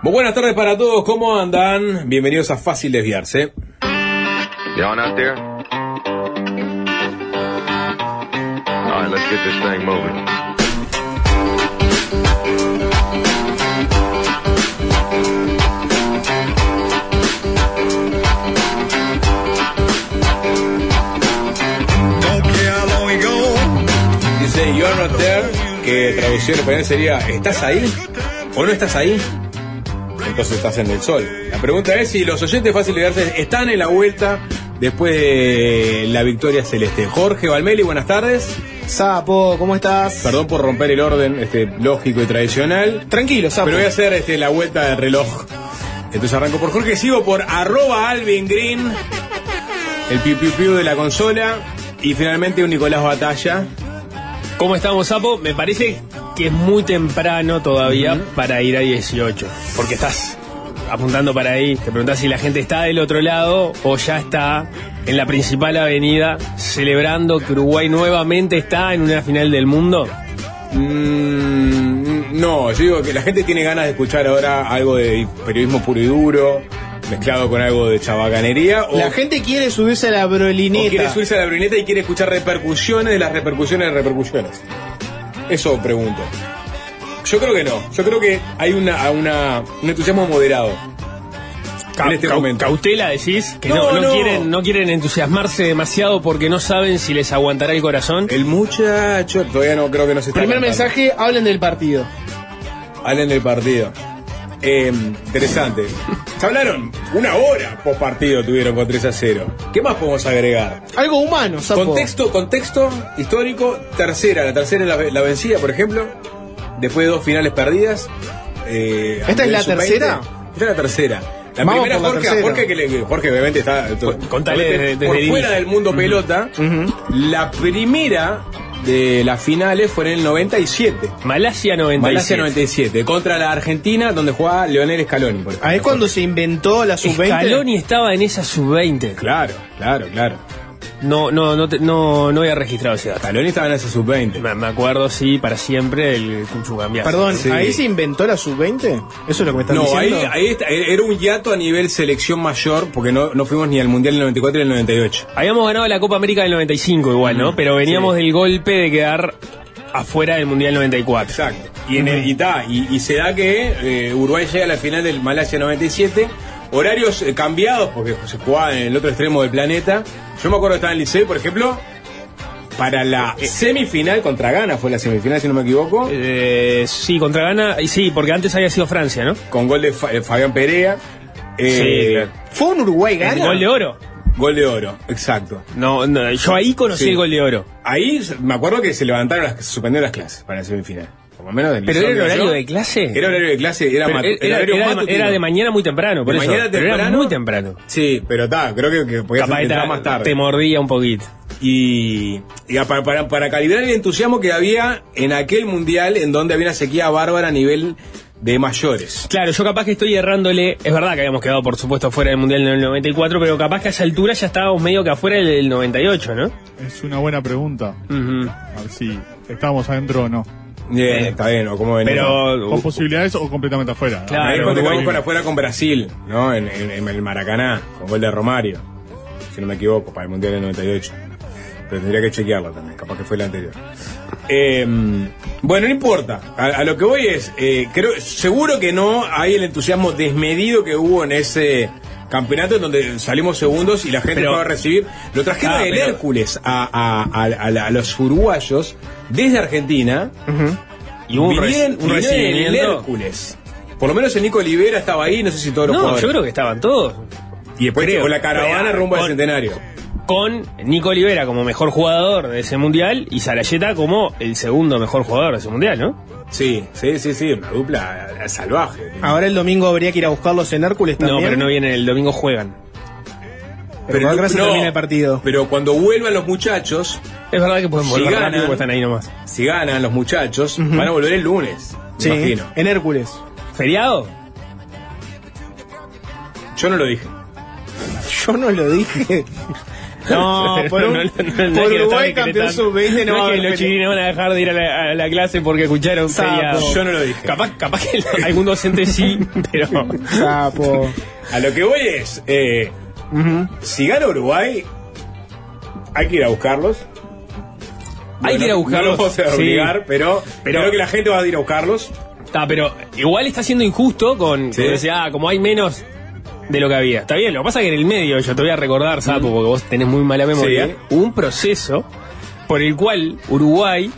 Muy buenas tardes para todos, ¿cómo andan? Bienvenidos a Fácil Desviarse. You on out there? All right, let's get this thing moving. Dice You're not there, que traducción en español sería ¿Estás ahí? ¿O no estás ahí? Entonces estás en el sol. La pregunta es si los oyentes Fácil Desviarse están en la vuelta después de la victoria celeste. Jorge Valmeli, buenas tardes. Sapo, ¿cómo estás? Perdón por romper el orden este, lógico y tradicional. Tranquilo, Sapo. Pero voy a hacer este, la vuelta de reloj. Entonces arranco por Jorge, sigo por arroba Alvin Green, el piu piu piu de la consola, y finalmente un Nicolás Batalla. ¿Cómo estamos, Sapo? Me parece que es muy temprano todavía para ir a 18. Porque estás apuntando para ahí. Te preguntás si la gente está del otro lado o ya está en la principal avenida celebrando que Uruguay nuevamente está en una final del mundo. Mm, no, yo digo que la gente tiene ganas de escuchar ahora algo de periodismo puro y duro, mezclado con algo de chabacanería. O, La gente quiere subirse a la o brolineta. quiere subirse a la bruneta y quiere escuchar repercusiones de las repercusiones de repercusiones. Eso pregunto. Yo creo que no. Yo creo que hay una, una, un entusiasmo moderado. en este momento. Cautela, decís, que no, No, no no. quieren, no quieren entusiasmarse demasiado porque no saben si les aguantará el corazón. El muchacho, todavía no creo que no se está Primer cantando. mensaje, hablen del partido. Hablen del partido. Eh, interesante. Se hablaron una hora post partido tuvieron con 3 a 0. ¿Qué más podemos agregar? Algo humano, Sapo. Contexto, contexto histórico, tercera, la tercera la, la vencida, por ejemplo, después de dos finales perdidas. eh, ¿Esta es la el sub-20. tercera? Esta es la tercera. La Vamos primera por la Jorge. Jorge, que le- Jorge obviamente está contale por desde fuera del mundo pelota. La primera de las finales fue en el 97. Malasia 97. Malasia 97, contra la Argentina, donde jugaba Leonel Scaloni. Por ejemplo. Ahí es cuando se inventó la sub-20. Scaloni estaba en esa sub-20. Claro, claro, claro. No, no, no, te- no, no había registrado ese dato. Scaloni estaba en ese sub-20. Me, me acuerdo, sí, para siempre el Cuchu Cambiazo. Perdón, Sí. ¿ahí se inventó la sub-20? ¿Eso es lo que me estás No, ahí, diciendo? ahí está- era un hiato a nivel selección mayor, porque no, no fuimos ni al Mundial del 94 y el 98. Habíamos ganado la Copa América del 95 igual, ¿no? Pero veníamos sí. del golpe de quedar afuera del Mundial 94. Exacto. Y, en el- y, ta, y, y se da que eh, Uruguay llega a la final del Malasia 97, horarios eh, cambiados, porque se jugaba en el otro extremo del planeta. Yo me acuerdo que estaba en el Liceo, por ejemplo, para la semifinal contra Ghana, fue la semifinal si no me equivoco, Eh, sí, contra Ghana, y sí, porque antes había sido Francia, ¿no? con gol de Fa- eh, Fabián Perea. eh, Sí, claro. ¿Fue un Uruguay El gana? gol de oro. Gol de oro, exacto. No, no, yo ahí conocí Sí. el gol de oro. Ahí me acuerdo que se levantaron las, se suspendieron las clases para la semifinal. Por lo menos del ¿Pero era el que horario yo- de clase? Era horario de clase, era, era, el horario era de, matutino. era de mañana muy temprano, por De eso. mañana Pero era temprano. muy temprano. Sí, pero está, creo que, que podías Capaz entrar más tarde. te mordía un poquito. Y, y para, para, para calibrar el entusiasmo que había en aquel mundial en donde había una sequía bárbara a nivel de mayores. Claro, yo capaz que estoy errándole. Es verdad que habíamos quedado, por supuesto, fuera del Mundial en el 94, pero capaz que a esa altura ya estábamos medio que afuera del 98, ¿no? Es una buena pregunta. Ujú. A ver si estamos adentro o no. Bien, está bien, o cómo venía. Pero. Con posibilidades o completamente afuera. Claro, Ahí cuando jugamos para afuera con Brasil, ¿no? En, en- en el Maracaná, con gol de Romario, si no me equivoco, para el Mundial del 98. Pero tendría que chequearlo también, capaz que fue el anterior. Eh, bueno, no importa. A, a lo que voy es, eh, creo, seguro que no hay el entusiasmo desmedido que hubo en ese campeonato en donde salimos segundos y la gente Pero- fue a recibir. Lo trajeron Ah, el pero- Hércules a, a- a- a la- a los uruguayos desde Argentina. Y hubo un, Vivían- reci- un en el. Hércules. Por lo menos el Nico Olivera estaba ahí, no sé si todos los No, jugadores. yo creo que estaban todos. Y después llegó la caravana rumbo al con- centenario. Con Nico Olivera como mejor jugador de ese mundial y Sarayeta como el segundo mejor jugador de ese mundial, ¿no? Sí, sí, sí, sí, una dupla eh, salvaje. Ahora el domingo habría que ir a buscarlos en Hércules también. No, pero no viene el domingo juegan. Pero ahora se termina el partido. Pero cuando vuelvan los muchachos, Es verdad que pueden Si volver ganan- rápido porque están ahí nomás. si ganan los muchachos, van a volver el lunes. me Sí, imagino. en Hércules. ¿Feriado? Yo no lo dije. Yo no lo dije. No, Pero por, un- no- no- no por Uruguay campeón decretando. sub-20 no, No va a es que haber los chiquilines van a dejar de ir a la, a la clase porque escucharon Sapo. feriado. Yo no lo dije. Capaz, capaz que algún docente sí, pero... Sapo. A lo que voy es, eh, si gana Uruguay, hay que ir a buscarlos. Hay que ir a buscarlos. No lo vamos a Sí. obligar, pero, Pero- creo que la gente va a ir a buscarlos. Está, pero igual está siendo injusto con, Sí. con ah, como hay menos de lo que había. Está bien, lo que pasa es que en el medio, yo te voy a recordar, Sapo, porque vos tenés muy mala memoria, Sí. hubo un proceso por el cual Uruguay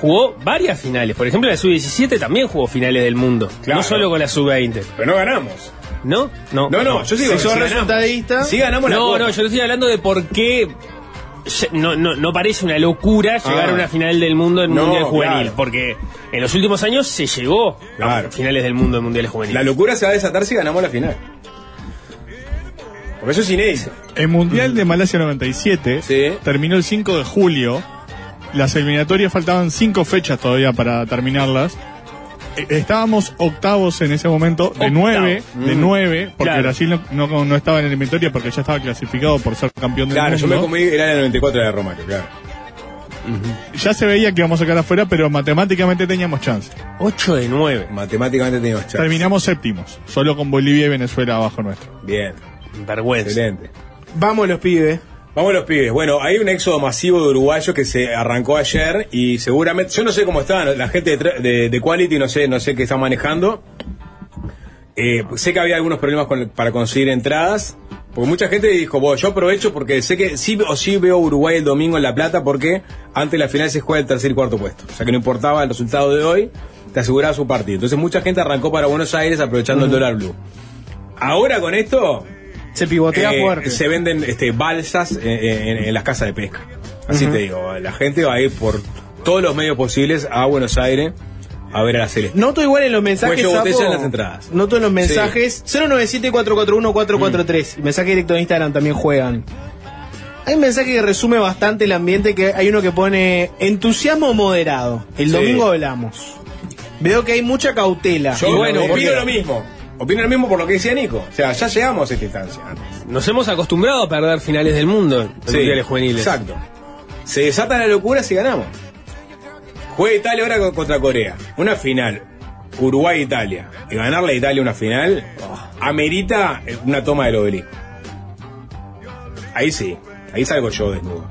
jugó varias finales. Por ejemplo, la sub-17 también jugó finales del mundo. Claro. No solo con la sub-20. Pero no ganamos. ¿No? No, No, no, yo digo, Si ganamos. resultadista, Si ganamos la No, Copa. no, yo te estoy hablando de por qué no, no, no parece una locura llegar Ah. a una final del mundo en No, Mundial Juvenil. claro. Porque en los últimos años se llegó Claro. a finales del mundo en Mundiales Juveniles. La locura se va a desatar si ganamos la final. Porque eso es inédito. El Mundial de Malasia 97 Sí. terminó el 5 de julio. Las eliminatorias faltaban 5 fechas todavía para terminarlas. Eh, Estábamos octavos en ese momento, de Octavo. 9, de Mm. 9, porque Claro. Brasil no, no, no estaba en la eliminatoria porque ya estaba clasificado por ser campeón del Claro, yo mundo. me comí, era el 94 de Romario, claro. Ya se veía que íbamos a sacar afuera, pero matemáticamente teníamos chance. 8 de 9. Matemáticamente teníamos chance. Terminamos séptimos, solo con Bolivia y Venezuela abajo nuestro. Bien, Vergüenza. excelente. vamos los pibes. Vamos los pibes. Bueno, hay un éxodo masivo de uruguayos que se arrancó ayer y seguramente, yo no sé cómo estaban, la gente de, de, de Quality no sé, no sé qué están manejando. Eh, sé que había algunos problemas con- para conseguir entradas. Porque mucha gente dijo, bueno, yo aprovecho porque sé que sí o sí veo Uruguay el domingo en La Plata porque antes de la final se juega el tercer y cuarto puesto. O sea que no importaba el resultado de hoy, te aseguraba su partido. Entonces mucha gente arrancó para Buenos Aires aprovechando el dólar blue. Ahora con esto, Se pivotea eh, fuerte. Se venden este, balsas en, en- en las casas de pesca. Así te digo, la gente va a ir por todos los medios posibles a Buenos Aires a ver a la Celeste. Noto igual en los mensajes. Botella Sapo, en las entradas. Noto en los mensajes. 097-441-443. Y mensaje directo de Instagram también juegan. Hay un mensaje que resume bastante el ambiente. que Hay uno que pone entusiasmo moderado. El Sí. domingo hablamos. Veo que hay mucha cautela. Yo Y bueno, opino lo mismo. Opino lo mismo por lo que decía Nico. O sea, ya llegamos a esta instancia. Nos hemos acostumbrado a perder finales del mundo en Sí, Mundiales Juveniles. Exacto. Se desata la locura si ganamos. Juega Italia ahora co- contra Corea. Una final. Uruguay-Italia. Y ganarle a Italia una final amerita eh, una toma del obelisco. Ahí sí. Ahí salgo yo desnudo.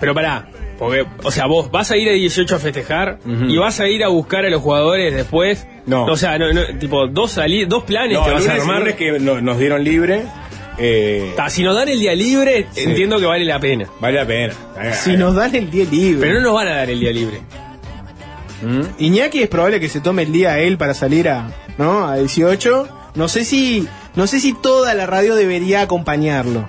Pero pará, porque, o sea, vos vas a ir a 18 a festejar y vas a ir a buscar a los jugadores después. No. O sea, no, no, tipo, dos, sali dos planes No, que vas a armar. que no- nos dieron libre. eh, Ta, si nos dan el día libre, Sí. entiendo que vale la pena. vale la pena. Si nos dan el día libre. Pero no nos van a dar el día libre. Iñaki es probable que se tome el día a él para salir a, ¿no? a 18. No sé si, no sé si toda la radio debería acompañarlo.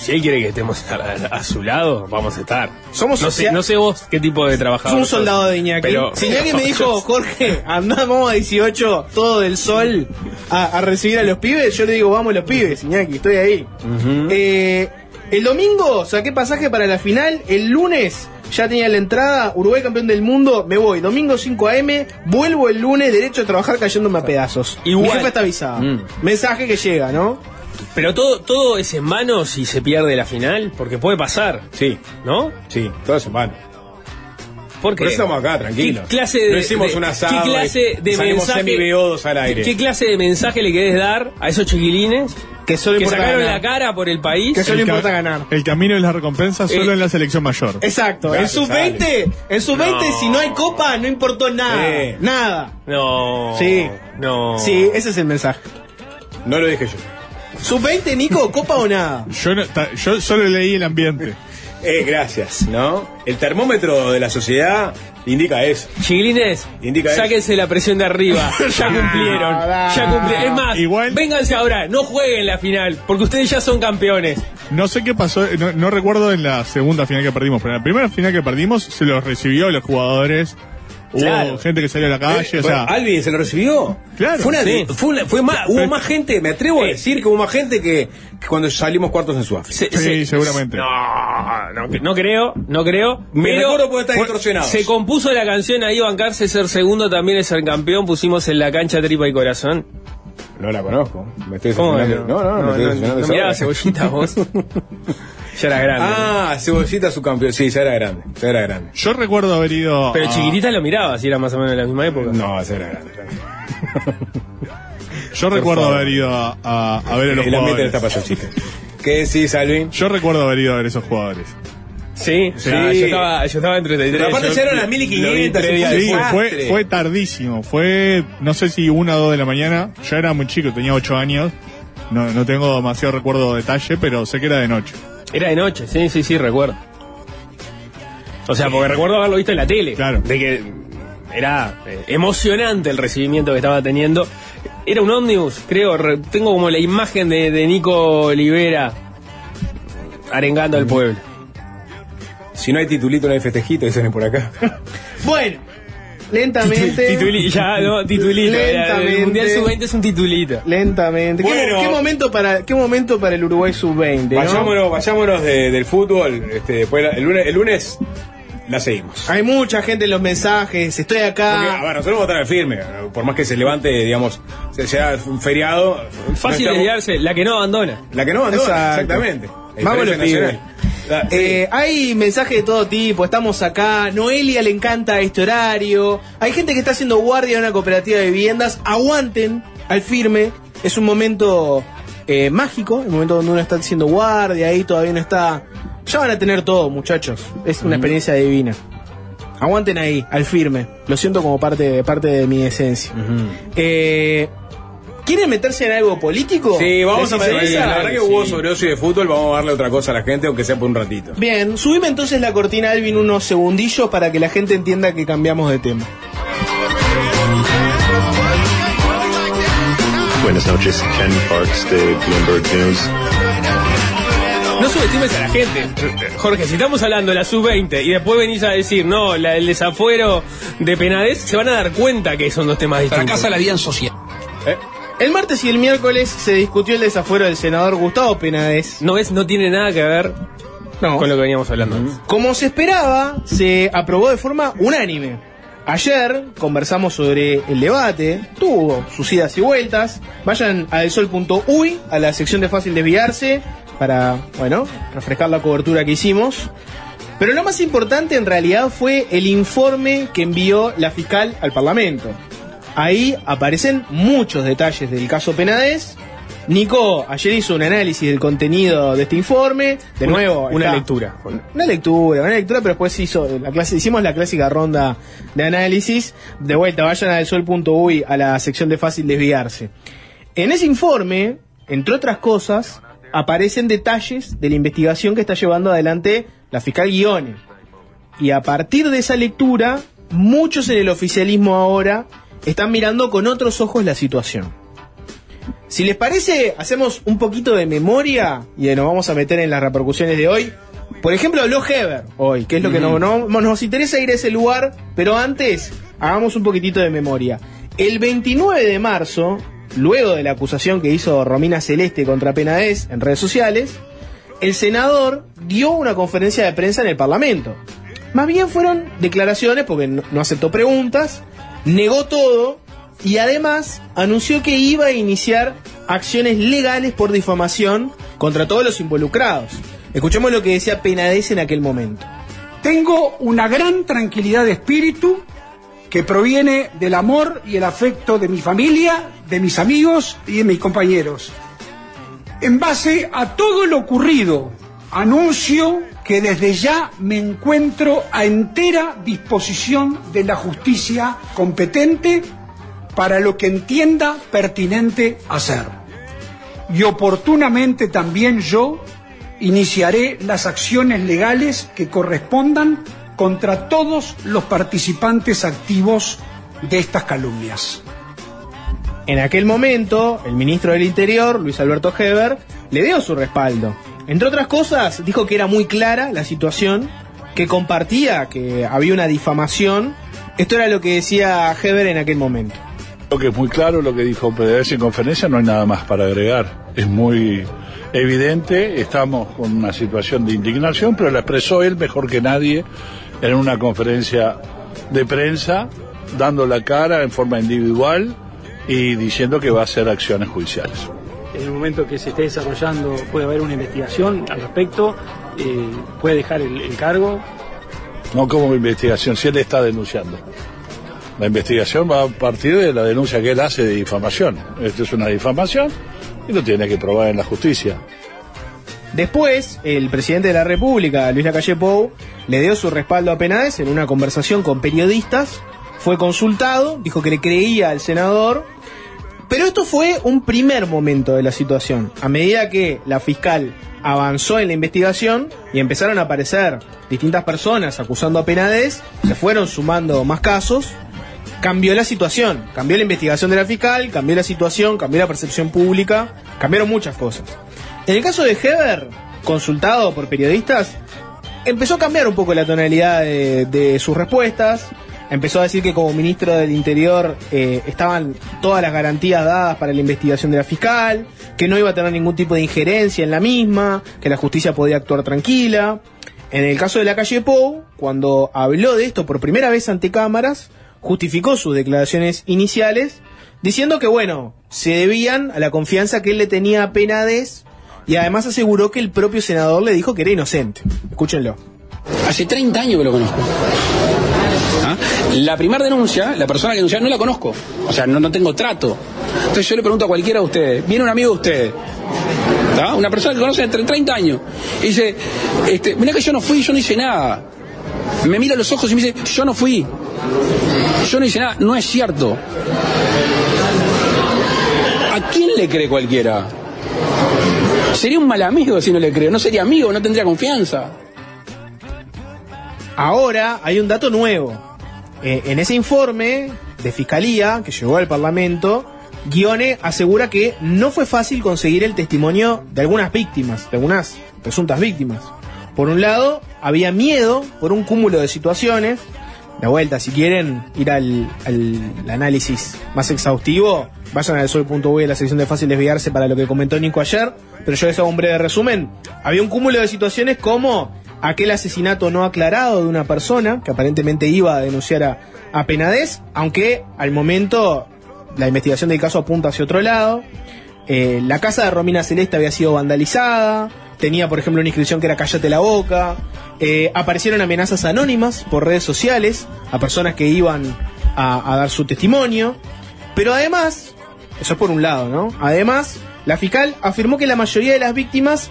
Si él quiere que estemos a, a- su lado, vamos a estar. Somos no sé, no sé vos qué tipo de trabajador. Un soldado de Iñaki. Pero, si Iñaki me dijo, Jorge, andamos a 18, todo del sol, a, a recibir a los pibes, yo le digo, vamos los pibes, Iñaki, estoy ahí. Eh, el domingo saqué pasaje para la final, el lunes ya tenía la entrada, Uruguay campeón del mundo, me voy, domingo 5 am, vuelvo el lunes derecho a trabajar cayéndome a pedazos. Igual. Mi jefe está avisado. Mm. Mensaje que llega, ¿no? Pero todo, todo es en mano si se pierde la final, porque puede pasar, Sí, ¿no? sí, todo eso van. Porque Por eso estamos acá, tranquilos. ¿Qué clase de, No hicimos de- un asado ¿Qué clase de salimos mensaje al aire. ¿Qué clase de mensaje le querés dar a esos chiquilines Que solo que importa sacaron ganar. la cara por el país? Que solo importa ganar. El camino y las recompensas solo Eh, en la selección mayor. Exacto, en Gracias, sub-20, en sub-20 No. si no hay copa no importó nada, Sí. nada. No. Sí. No. Sí, ese es el mensaje. No lo dije yo. Sub-20, Nico, copa o nada. Yo, no- ta- yo solo leí el ambiente. Eh, gracias, ¿no? El termómetro de la sociedad indica eso. Chiquilines, Indica eso. sáquense la presión de arriba. Ya cumplieron. Ya cumplieron. Es más, Igual- vénganse ahora. No jueguen la final. Porque ustedes ya son campeones. No sé qué pasó, no, no recuerdo en la segunda final que perdimos, pero en la primera final que perdimos se los recibió los jugadores. Hubo Claro. gente que salió a la calle, Eh, o sea, bueno, ¿Alvin se lo recibió? Claro, Fue una, sí. fue una- fue más, hubo más gente, me atrevo a Eh. decir que hubo más gente que, que cuando salimos cuartos en Sudáfrica. Se- sí, se- seguramente. No, no, no creo, no creo. Recuerdo distorsionados. Se compuso la canción ahí, bancarse ser segundo también es ser campeón. Pusimos en la cancha tripa y corazón. No la conozco. Me estoy ¿Cómo que decepcionando. No, no, no, me estoy no, decepcionando. no de ya era grande. Ah, Cebollita su campeón. Sí, ya era grande. Ya era grande. Yo recuerdo haber ido. Pero a- chiquitita lo miraba, si era más o menos de la misma época. No, ya era grande. Yo recuerdo favor. haber ido a, a- a ver a los El ambiente jugadores. pasando chiste. ¿Qué decís, Alvin? Yo recuerdo haber ido a ver esos jugadores. Sí, Sí. Ah, yo, estaba, yo estaba en 33. Pero aparte ya eran las lo vi 1500, tres días sí, fue, fue tardísimo. Fue, no sé si una o dos de la mañana. Yo era muy chico, tenía ocho años. No, no tengo demasiado recuerdo de detalle, pero sé que era de noche. Era de noche, sí, sí, sí, recuerdo. O sea, porque recuerdo haberlo visto en la tele. Claro. De que era eh, emocionante el recibimiento que estaba teniendo. Era un ómnibus, creo. re- tengo como la imagen de, de Nico Olivera arengando al pueblo. Si no hay titulito, no hay festejito, dicen por acá. Bueno, lentamente. Tituli- ya, no, titulito. Lentamente. el Mundial Sub-20 es un titulito. Lentamente. ¿Qué- Bueno. ¿Qué, momento para, ¿Qué momento para el Uruguay sub-20? ¿no? Vayámonos, vayámonos de- del fútbol. Este, después la- el, lunes, el lunes la seguimos. Hay mucha gente en los mensajes. Estoy Porque, a acá. ver, nosotros vamos a estar firme. Por más que se levante, digamos, se- sea un feriado. no Fácil de estamos- desviarse, la que no abandona. La que no abandona, Exacto. exactamente. Vamos los Eh, hay mensajes de todo tipo, estamos acá, Noelia le encanta este horario, hay gente que está haciendo guardia en una cooperativa de viviendas, aguanten al firme, es un momento eh, mágico, el momento donde uno está haciendo guardia, ahí todavía no está... Ya van a tener todo, muchachos, es una experiencia divina. Aguanten ahí, al firme, lo siento como parte, parte de mi esencia. Eh, ¿Quieren meterse en algo político? Sí, vamos a ¿Les ver. interesa? La verdad que hubo sobre ocio y de fútbol, vamos a darle otra cosa a la gente, aunque sea por un ratito. Bien, subime entonces la cortina, Alvin, unos segundillos para que la gente entienda que cambiamos de tema. Buenas noches, Ken Parks de Bloomberg News. No subestimes a la gente. Jorge, si estamos hablando de la sub-20 y después venís a decir, no, la, el desafuero de Penades, se van a dar cuenta que son dos temas distintos. Fracasa la vida en sociedad. ¿Eh? El martes y el miércoles se discutió el desafuero del senador Gustavo Penades. No es, no tiene nada que ver No. con lo que veníamos hablando antes. Como se esperaba, se aprobó de forma unánime. Ayer conversamos sobre el debate, tuvo sus idas y vueltas. Vayan a delsol.uy, a la sección de fácil desviarse, para, bueno, refrescar la cobertura que hicimos. Pero lo más importante en realidad fue el informe que envió la fiscal al Parlamento. Ahí aparecen muchos detalles del caso Penades. Nico ayer hizo un análisis del contenido de este informe. De Una- nuevo, una lectura. Una lectura, una lectura, pero después hizo la clase, hicimos la clásica ronda de análisis. De vuelta, vayan a sol.uy a la sección de fácil desviarse. En ese informe, entre otras cosas, aparecen detalles de la investigación que está llevando adelante la fiscal Guione. Y a partir de esa lectura, muchos en el oficialismo ahora están mirando con otros ojos la situación. Si les parece, hacemos un poquito de memoria y nos vamos a meter en las repercusiones de hoy. Por ejemplo, habló Heber hoy, que es lo que no- no- nos interesa ir a ese lugar, pero antes hagamos un poquitito de memoria. El 29 de marzo, luego de la acusación que hizo Romina Celeste contra Penades en redes sociales, el senador dio una conferencia de prensa en el Parlamento. Más bien fueron declaraciones, porque no aceptó preguntas, negó todo y además anunció que iba a iniciar acciones legales por difamación contra todos los involucrados. Escuchemos lo que decía Penades en aquel momento. Tengo una gran tranquilidad de espíritu que proviene del amor y el afecto de mi familia, de mis amigos y de mis compañeros. En base a todo lo ocurrido, anuncio que desde ya me encuentro a entera disposición de la justicia competente para lo que entienda pertinente hacer. Y oportunamente también yo iniciaré las acciones legales que correspondan contra todos los participantes activos de estas calumnias. En aquel momento, el ministro del Interior, Luis Alberto Heber, le dio su respaldo. Entre otras cosas, dijo que era muy clara la situación, que compartía que había una difamación. Esto era lo que decía Heber en aquel momento. Creo que es muy claro lo que dijo PDVSA en conferencia, no hay nada más para agregar. Es muy evidente, estamos con una situación de indignación, pero la expresó él mejor que nadie en una conferencia de prensa, dando la cara en forma individual y diciendo que va a hacer acciones judiciales. En el momento que se esté desarrollando puede haber una investigación al respecto, eh, puede dejar el, el cargo. No como investigación, si él está denunciando. La investigación va a partir de la denuncia que él hace de difamación. Esto es una difamación y lo tiene que probar en la justicia. Después, el presidente de la República, Luis Lacalle Pou, le dio su respaldo a Penades en una conversación con periodistas. Fue consultado, dijo que le creía al senador. Pero esto fue un primer momento de la situación. A medida que la fiscal avanzó en la investigación y empezaron a aparecer distintas personas acusando a Penades, se fueron sumando más casos, cambió la situación, cambió la investigación de la fiscal, cambió la situación, cambió la percepción pública, cambiaron muchas cosas. En el caso de Heber, consultado por periodistas, empezó a cambiar un poco la tonalidad de, de sus respuestas. Empezó a decir que como ministro del Interior eh, estaban todas las garantías dadas para la investigación de la fiscal, que no iba a tener ningún tipo de injerencia en la misma, que la justicia podía actuar tranquila. En el caso de la calle Pou, cuando habló de esto por primera vez ante cámaras, justificó sus declaraciones iniciales, diciendo que, bueno, se debían a la confianza que él le tenía a Penades y además aseguró que el propio senador le dijo que era inocente. Escúchenlo. Hace 30 años que lo conozco. La primera denuncia, la persona que denunció, no la conozco. O sea, no, no tengo trato. Entonces yo le pregunto a cualquiera de ustedes, viene un amigo de ustedes, una persona que conoce entre 30 años, y dice, este, que yo no fui, yo no hice nada. Me mira los ojos y me dice, yo no fui. Yo no hice nada. No es cierto. ¿A quién le cree cualquiera? Sería un mal amigo si no le creo. No sería amigo, no tendría confianza. Ahora hay un dato nuevo. Eh, en ese informe de fiscalía que llegó al Parlamento, Guione asegura que no fue fácil conseguir el testimonio de algunas víctimas, de algunas presuntas víctimas. Por un lado, había miedo por un cúmulo de situaciones. De vuelta, si quieren ir al, al análisis más exhaustivo, vayan al sol.uy a la sección de fácil desviarse para lo que comentó Nico ayer, pero yo les hago un breve resumen. Había un cúmulo de situaciones como aquel asesinato no aclarado de una persona que aparentemente iba a denunciar a, a aunque al momento la investigación del caso apunta hacia otro lado. Eh, la casa de Romina Celeste había sido vandalizada, tenía por ejemplo una inscripción que era Cállate la boca, eh, aparecieron amenazas anónimas por redes sociales a personas que iban a, a dar su testimonio, pero además, eso es por un lado, ¿no? Además, la fiscal afirmó que la mayoría de las víctimas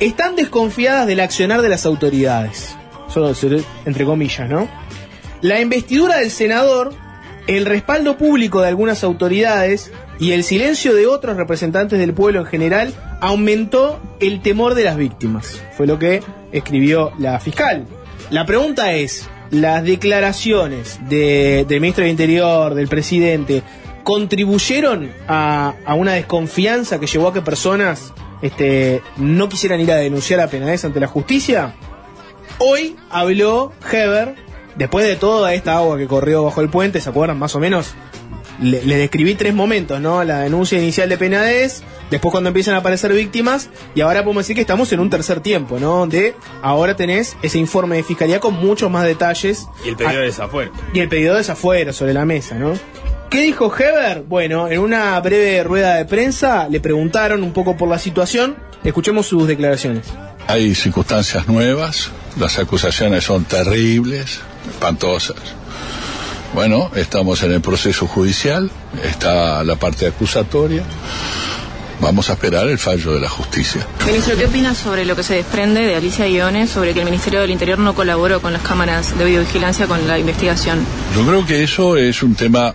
están desconfiadas del accionar de las autoridades. Solo entre comillas, ¿no? La investidura del senador, el respaldo público de algunas autoridades y el silencio de otros representantes del pueblo en general aumentó el temor de las víctimas. Fue lo que escribió la fiscal. La pregunta es, ¿las declaraciones de- del ministro del Interior, del presidente, contribuyeron a una desconfianza que llevó a que personas este, no quisieran ir a denunciar a Penades ante la justicia? Hoy habló Heber, después de toda esta agua que corrió bajo el puente, ¿se acuerdan más o menos? Le, le describí tres momentos, ¿no? La denuncia inicial de Penades, después cuando empiezan a aparecer víctimas, y ahora podemos decir que estamos en un tercer tiempo, ¿no? Donde ahora tenés ese informe de fiscalía con muchos más detalles. Y el pedido de desafuero. Y el pedido de desafuero sobre la mesa, ¿no? ¿Qué dijo Heber? Bueno, en una breve rueda de prensa le preguntaron un poco por la situación. Escuchemos sus declaraciones. Hay circunstancias nuevas, las acusaciones son terribles, espantosas. Bueno, estamos en el proceso judicial, está la parte acusatoria. Vamos a esperar el fallo de la justicia. Ministro, ¿qué opina sobre lo que se desprende de Alicia Guione sobre que el Ministerio del Interior no colaboró con las cámaras de videovigilancia con la investigación? Yo creo que eso es un tema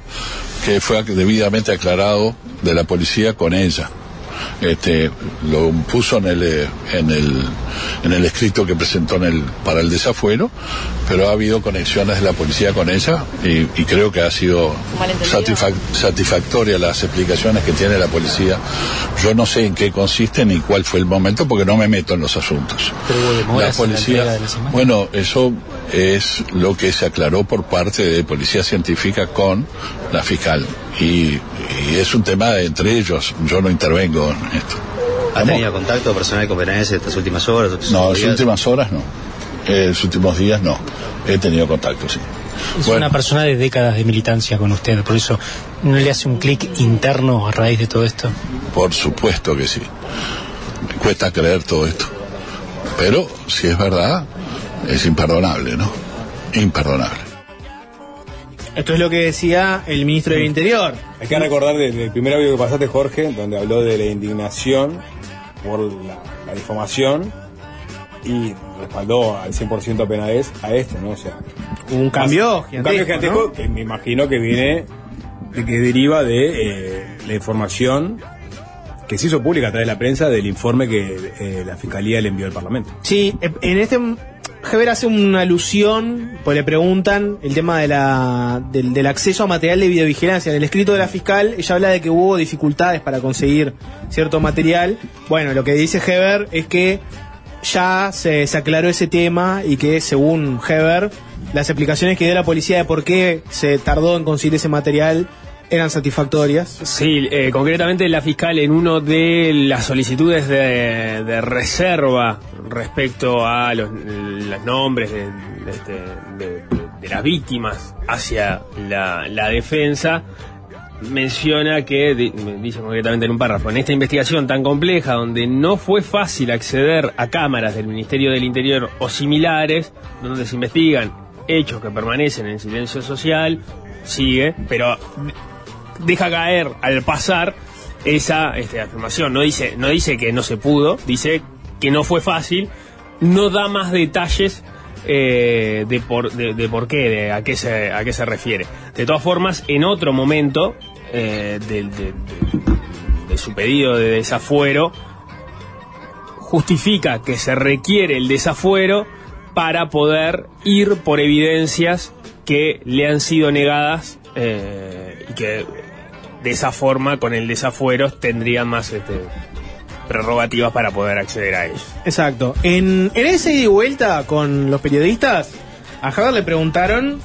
que fue debidamente aclarado de la policía con ella. Este, lo puso en el, eh, en el en el escrito que presentó en el, para el desafuero, pero ha habido conexiones de la policía con ella y, y creo que ha sido satisfac- satisfactoria las explicaciones que tiene la policía. Yo no sé en qué consiste ni cuál fue el momento porque no me meto en los asuntos. La policía, bueno, eso es lo que se aclaró por parte de Policía Científica con la fiscal. Y, y es un tema entre ellos, yo no intervengo en esto. ¿Ha tenido contacto personal con Penades estas últimas horas? estos No, en las últimas horas no. En los últimos días no. He tenido contacto, sí. Es Bueno. una persona de décadas de militancia con usted, por eso no le hace un clic interno a raíz de todo esto. Por supuesto que sí. Me cuesta creer todo esto. Pero si es verdad, es imperdonable, ¿no? Imperdonable. Esto es lo que decía el ministro del Interior. Hay que recordar del, del primer audio que pasaste, Jorge, donde habló de la indignación por la, la difamación y respaldó al 100% a Penades a este, ¿no? O sea, Un cambio un cambio gigantesco, gigantesco ¿no? que me imagino que viene, de que deriva de eh, la información que se hizo pública a través de la prensa del informe que eh, la Fiscalía le envió al Parlamento. Sí, en este Heber hace una alusión, pues le preguntan el tema del, acceso a material de videovigilancia. En el escrito de la fiscal, ella habla de que hubo dificultades para conseguir cierto material. Bueno, lo que dice Heber es que ya se, aclaró ese tema y que según Heber, las explicaciones que dio la policía de por qué se tardó en conseguir ese material eran satisfactorias. Sí, eh, concretamente la fiscal en uno de las solicitudes de, de reserva respecto a los, los nombres de, este- de- de- las víctimas hacia la, la defensa, menciona que, di- dice concretamente en un párrafo, en esta investigación tan compleja donde no fue fácil acceder a cámaras del Ministerio del Interior o similares, donde se investigan hechos que permanecen en silencio social, sigue, pero deja caer al pasar esa este, afirmación. No dice, no dice que no se pudo, dice que no fue fácil, no da más detalles eh, de, por, de, por qué, de a qué, se, a qué se refiere. De todas formas, en otro momento eh, de, su pedido de desafuero, justifica que se requiere el desafuero para poder ir por evidencias que le han sido negadas eh, y que de esa forma, con el desafuero, tendrían más este, prerrogativas para poder acceder a ellos. Exacto. En, en ese ida y vuelta con los periodistas, a Haber le preguntaron,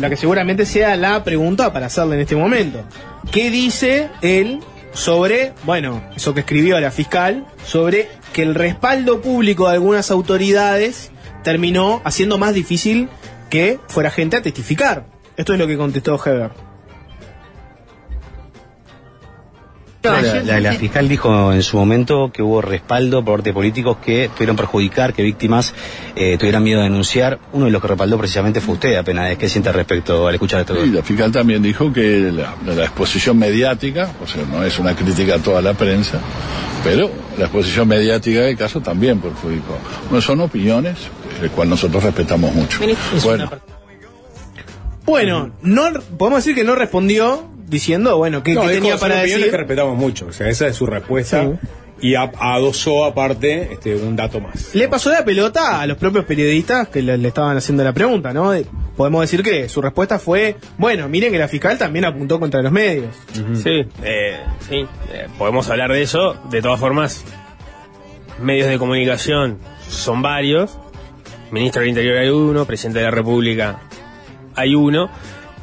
la que seguramente sea la pregunta para hacerle en este momento. ¿Qué dice él sobre, bueno, eso que escribió la fiscal, sobre que el respaldo público de algunas autoridades terminó haciendo más difícil que fuera gente a testificar? Esto es lo que contestó Heber. La, la- la fiscal dijo en su momento que hubo respaldo por parte de políticos que pudieron perjudicar, que víctimas eh, tuvieran miedo de denunciar. Uno de los que respaldó precisamente fue usted, apenas. ¿Qué siente al respecto al escuchar esto? Y la fiscal también dijo que la, la exposición mediática, o sea, no es una crítica a toda la prensa, pero la exposición mediática del caso también perjudicó. No son opiniones, el cual nosotros respetamos mucho. Bueno, Bueno, no podemos decir que no respondió diciendo, bueno, ¿qué, No, qué dijo, tenía para decir? que respetamos mucho. O sea, esa es su respuesta. Y adosó aparte este, un dato más. Le pasó la pelota a los propios periodistas que le, le estaban haciendo la pregunta, ¿no? De- podemos decir que su respuesta fue, bueno, miren que la fiscal también apuntó contra los medios. Sí, eh, sí, eh, podemos hablar de eso. De todas formas, medios de comunicación son varios. Ministro del Interior hay uno, presidente de la República hay uno.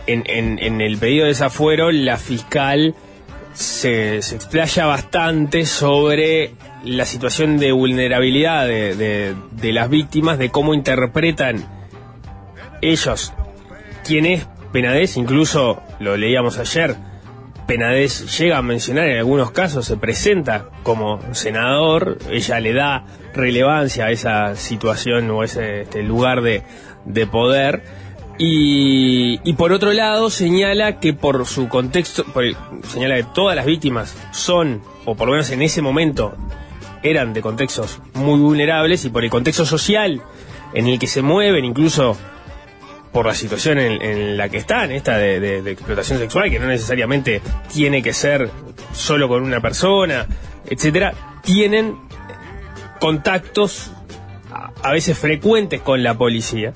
En, en- en el pedido de desafuero, la fiscal se, se explaya bastante sobre la situación de vulnerabilidad de, las víctimas, de cómo interpretan ellos quién es Penades, incluso lo leíamos ayer, Penades llega a mencionar en algunos casos, se presenta como senador, ella le da relevancia a esa situación o ese este, lugar de poder. Y, y por otro lado señala que por su contexto, por el- señala que todas las víctimas son, o por lo menos en ese momento, eran de contextos muy vulnerables y por el contexto social en el que se mueven, incluso por la situación en, la que están, esta de, de- explotación sexual, que no necesariamente tiene que ser solo con una persona, etcétera, tienen contactos a veces frecuentes con la policía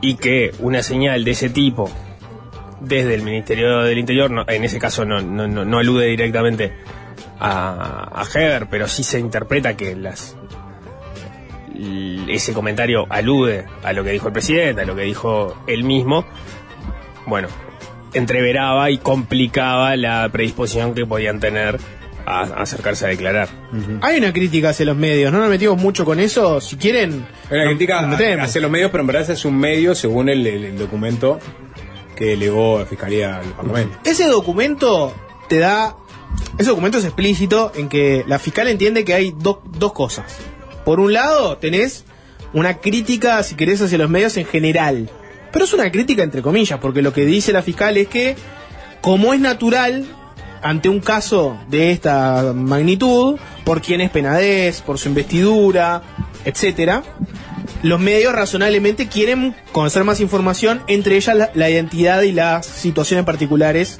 y que una señal de ese tipo desde el Ministerio del Interior, no- en ese caso no, no, no- alude directamente a, a Heber, pero sí se interpreta que ese comentario alude a lo que dijo el presidente, a lo que dijo él mismo, bueno, entreveraba y complicaba la predisposición que podían tener a, a acercarse a declarar. Hay una crítica hacia los medios, no nos metimos mucho con eso. Si quieren, Hay una no- crítica hacia los medios, pero en verdad es un medio según el, el- el documento que elevó la Fiscalía al Parlamento. Ese documento te da. Ese documento es explícito en que la fiscal entiende que hay do- dos cosas. Por un lado, tenés una crítica, si querés, hacia los medios en general. Pero es una crítica entre comillas, porque lo que dice la fiscal es que, como es natural, ante un caso de esta magnitud, por quién es Penades, por su investidura, etcétera, los medios razonablemente quieren conocer más información, entre ellas la, identidad y las situaciones particulares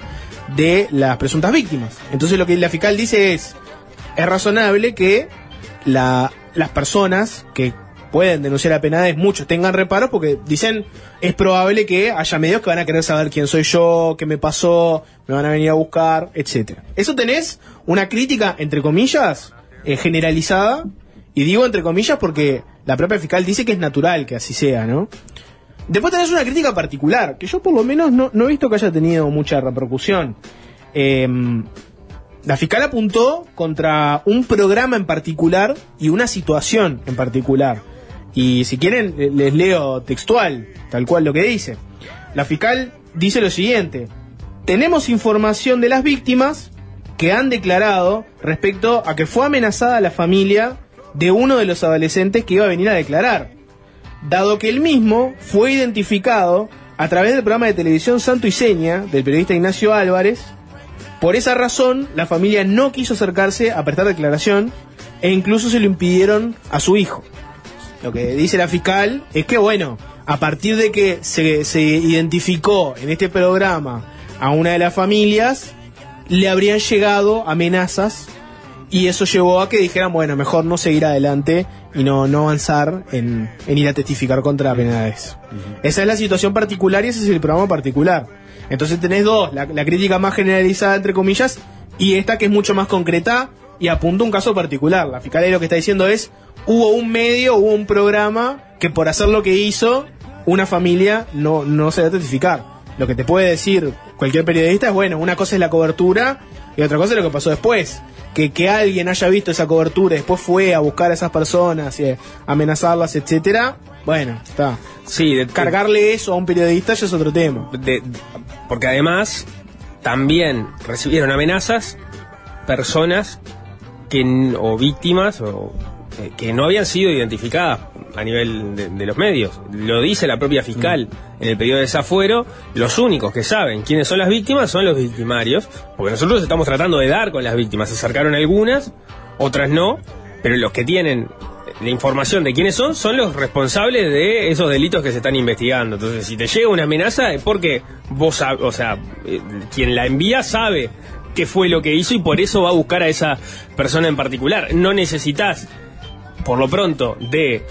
de las presuntas víctimas. Entonces lo que la fiscal dice es, es razonable que la- las personas que pueden denunciar a Penades, muchos tengan reparos porque dicen, es probable que haya medios que van a querer saber quién soy yo, qué me pasó, me van a venir a buscar, etcétera. Eso tenés una crítica, entre comillas, eh, generalizada, y digo entre comillas porque la propia fiscal dice que es natural que así sea, ¿no? Después tenés una crítica particular, que yo por lo menos no, no he visto que haya tenido mucha repercusión. Em, la fiscal apuntó contra un programa en particular y una situación en particular. Y si quieren, le- les leo textual, tal cual lo que dice. La fiscal dice lo siguiente. Tenemos información de las víctimas que han declarado respecto a que fue amenazada la familia de uno de los adolescentes que iba a venir a declarar, dado que el mismo fue identificado a través del programa de televisión Santo y Seña del periodista Ignacio Álvarez. Por esa razón, la familia no quiso acercarse a prestar declaración e incluso se lo impidieron a su hijo. Lo que dice la fiscal es que, bueno, a partir de que se, se identificó en este programa a una de las familias, le habrían llegado amenazas y eso llevó a que dijeran, bueno, mejor no seguir adelante y no, no avanzar en, en ir a testificar contra Penades. Esa es la situación particular y ese es el programa particular. Entonces tenés dos, la, la crítica más generalizada, entre comillas, y esta que es mucho más concreta y apunta a un caso particular. La fiscalía lo que está diciendo es, hubo un medio, hubo un programa que por hacer lo que hizo, una familia no, no se va a testificar. Lo que te puede decir cualquier periodista es, bueno, una cosa es la cobertura y otra cosa es lo que pasó después. Que, que alguien haya visto esa cobertura y después fue a buscar a esas personas y amenazarlas, etcétera, bueno, está. Sí, de, Cargarle eso a un periodista ya es otro tema. de- porque además también recibieron amenazas personas que o víctimas o eh, que no habían sido identificadas a nivel de, de los medios. Lo dice la propia fiscal en el periodo de desafuero. Los únicos que saben quiénes son las víctimas son los victimarios, porque nosotros estamos tratando de dar con las víctimas. Se acercaron algunas, otras no, pero los que tienen la información de quiénes son son los responsables de esos delitos que se están investigando. Entonces, si te llega una amenaza es porque vos, o sea, eh, quien la envía sabe qué fue lo que hizo y por eso va a buscar a esa persona en particular. No necesitas, por lo pronto, de,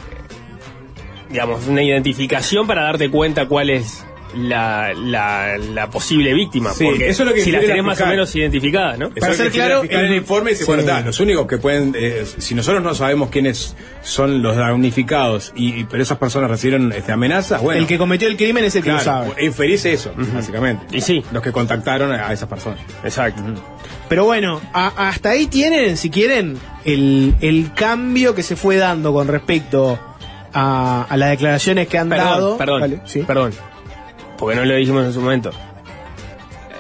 digamos, una identificación para darte cuenta cuál es la, la, la posible víctima. Sí, porque eso es lo que si las tenés más o menos identificadas, ¿no? Eso que quiere fijar en el informe dice, bueno, está, los únicos que pueden, eh, si nosotros no sabemos quiénes son los damnificados, y, y- pero esas personas recibieron este, amenazas, bueno. el que cometió el crimen es el que lo claro, sabe. inferís eso, básicamente. Y sí. Los que contactaron a, a esas personas. Exacto. Pero bueno, a- hasta ahí tienen, si quieren, el, el cambio que se fue dando con respecto a, a las declaraciones que han Perdón, dado. perdón, Vale, sí. perdón. Porque no lo dijimos en su momento.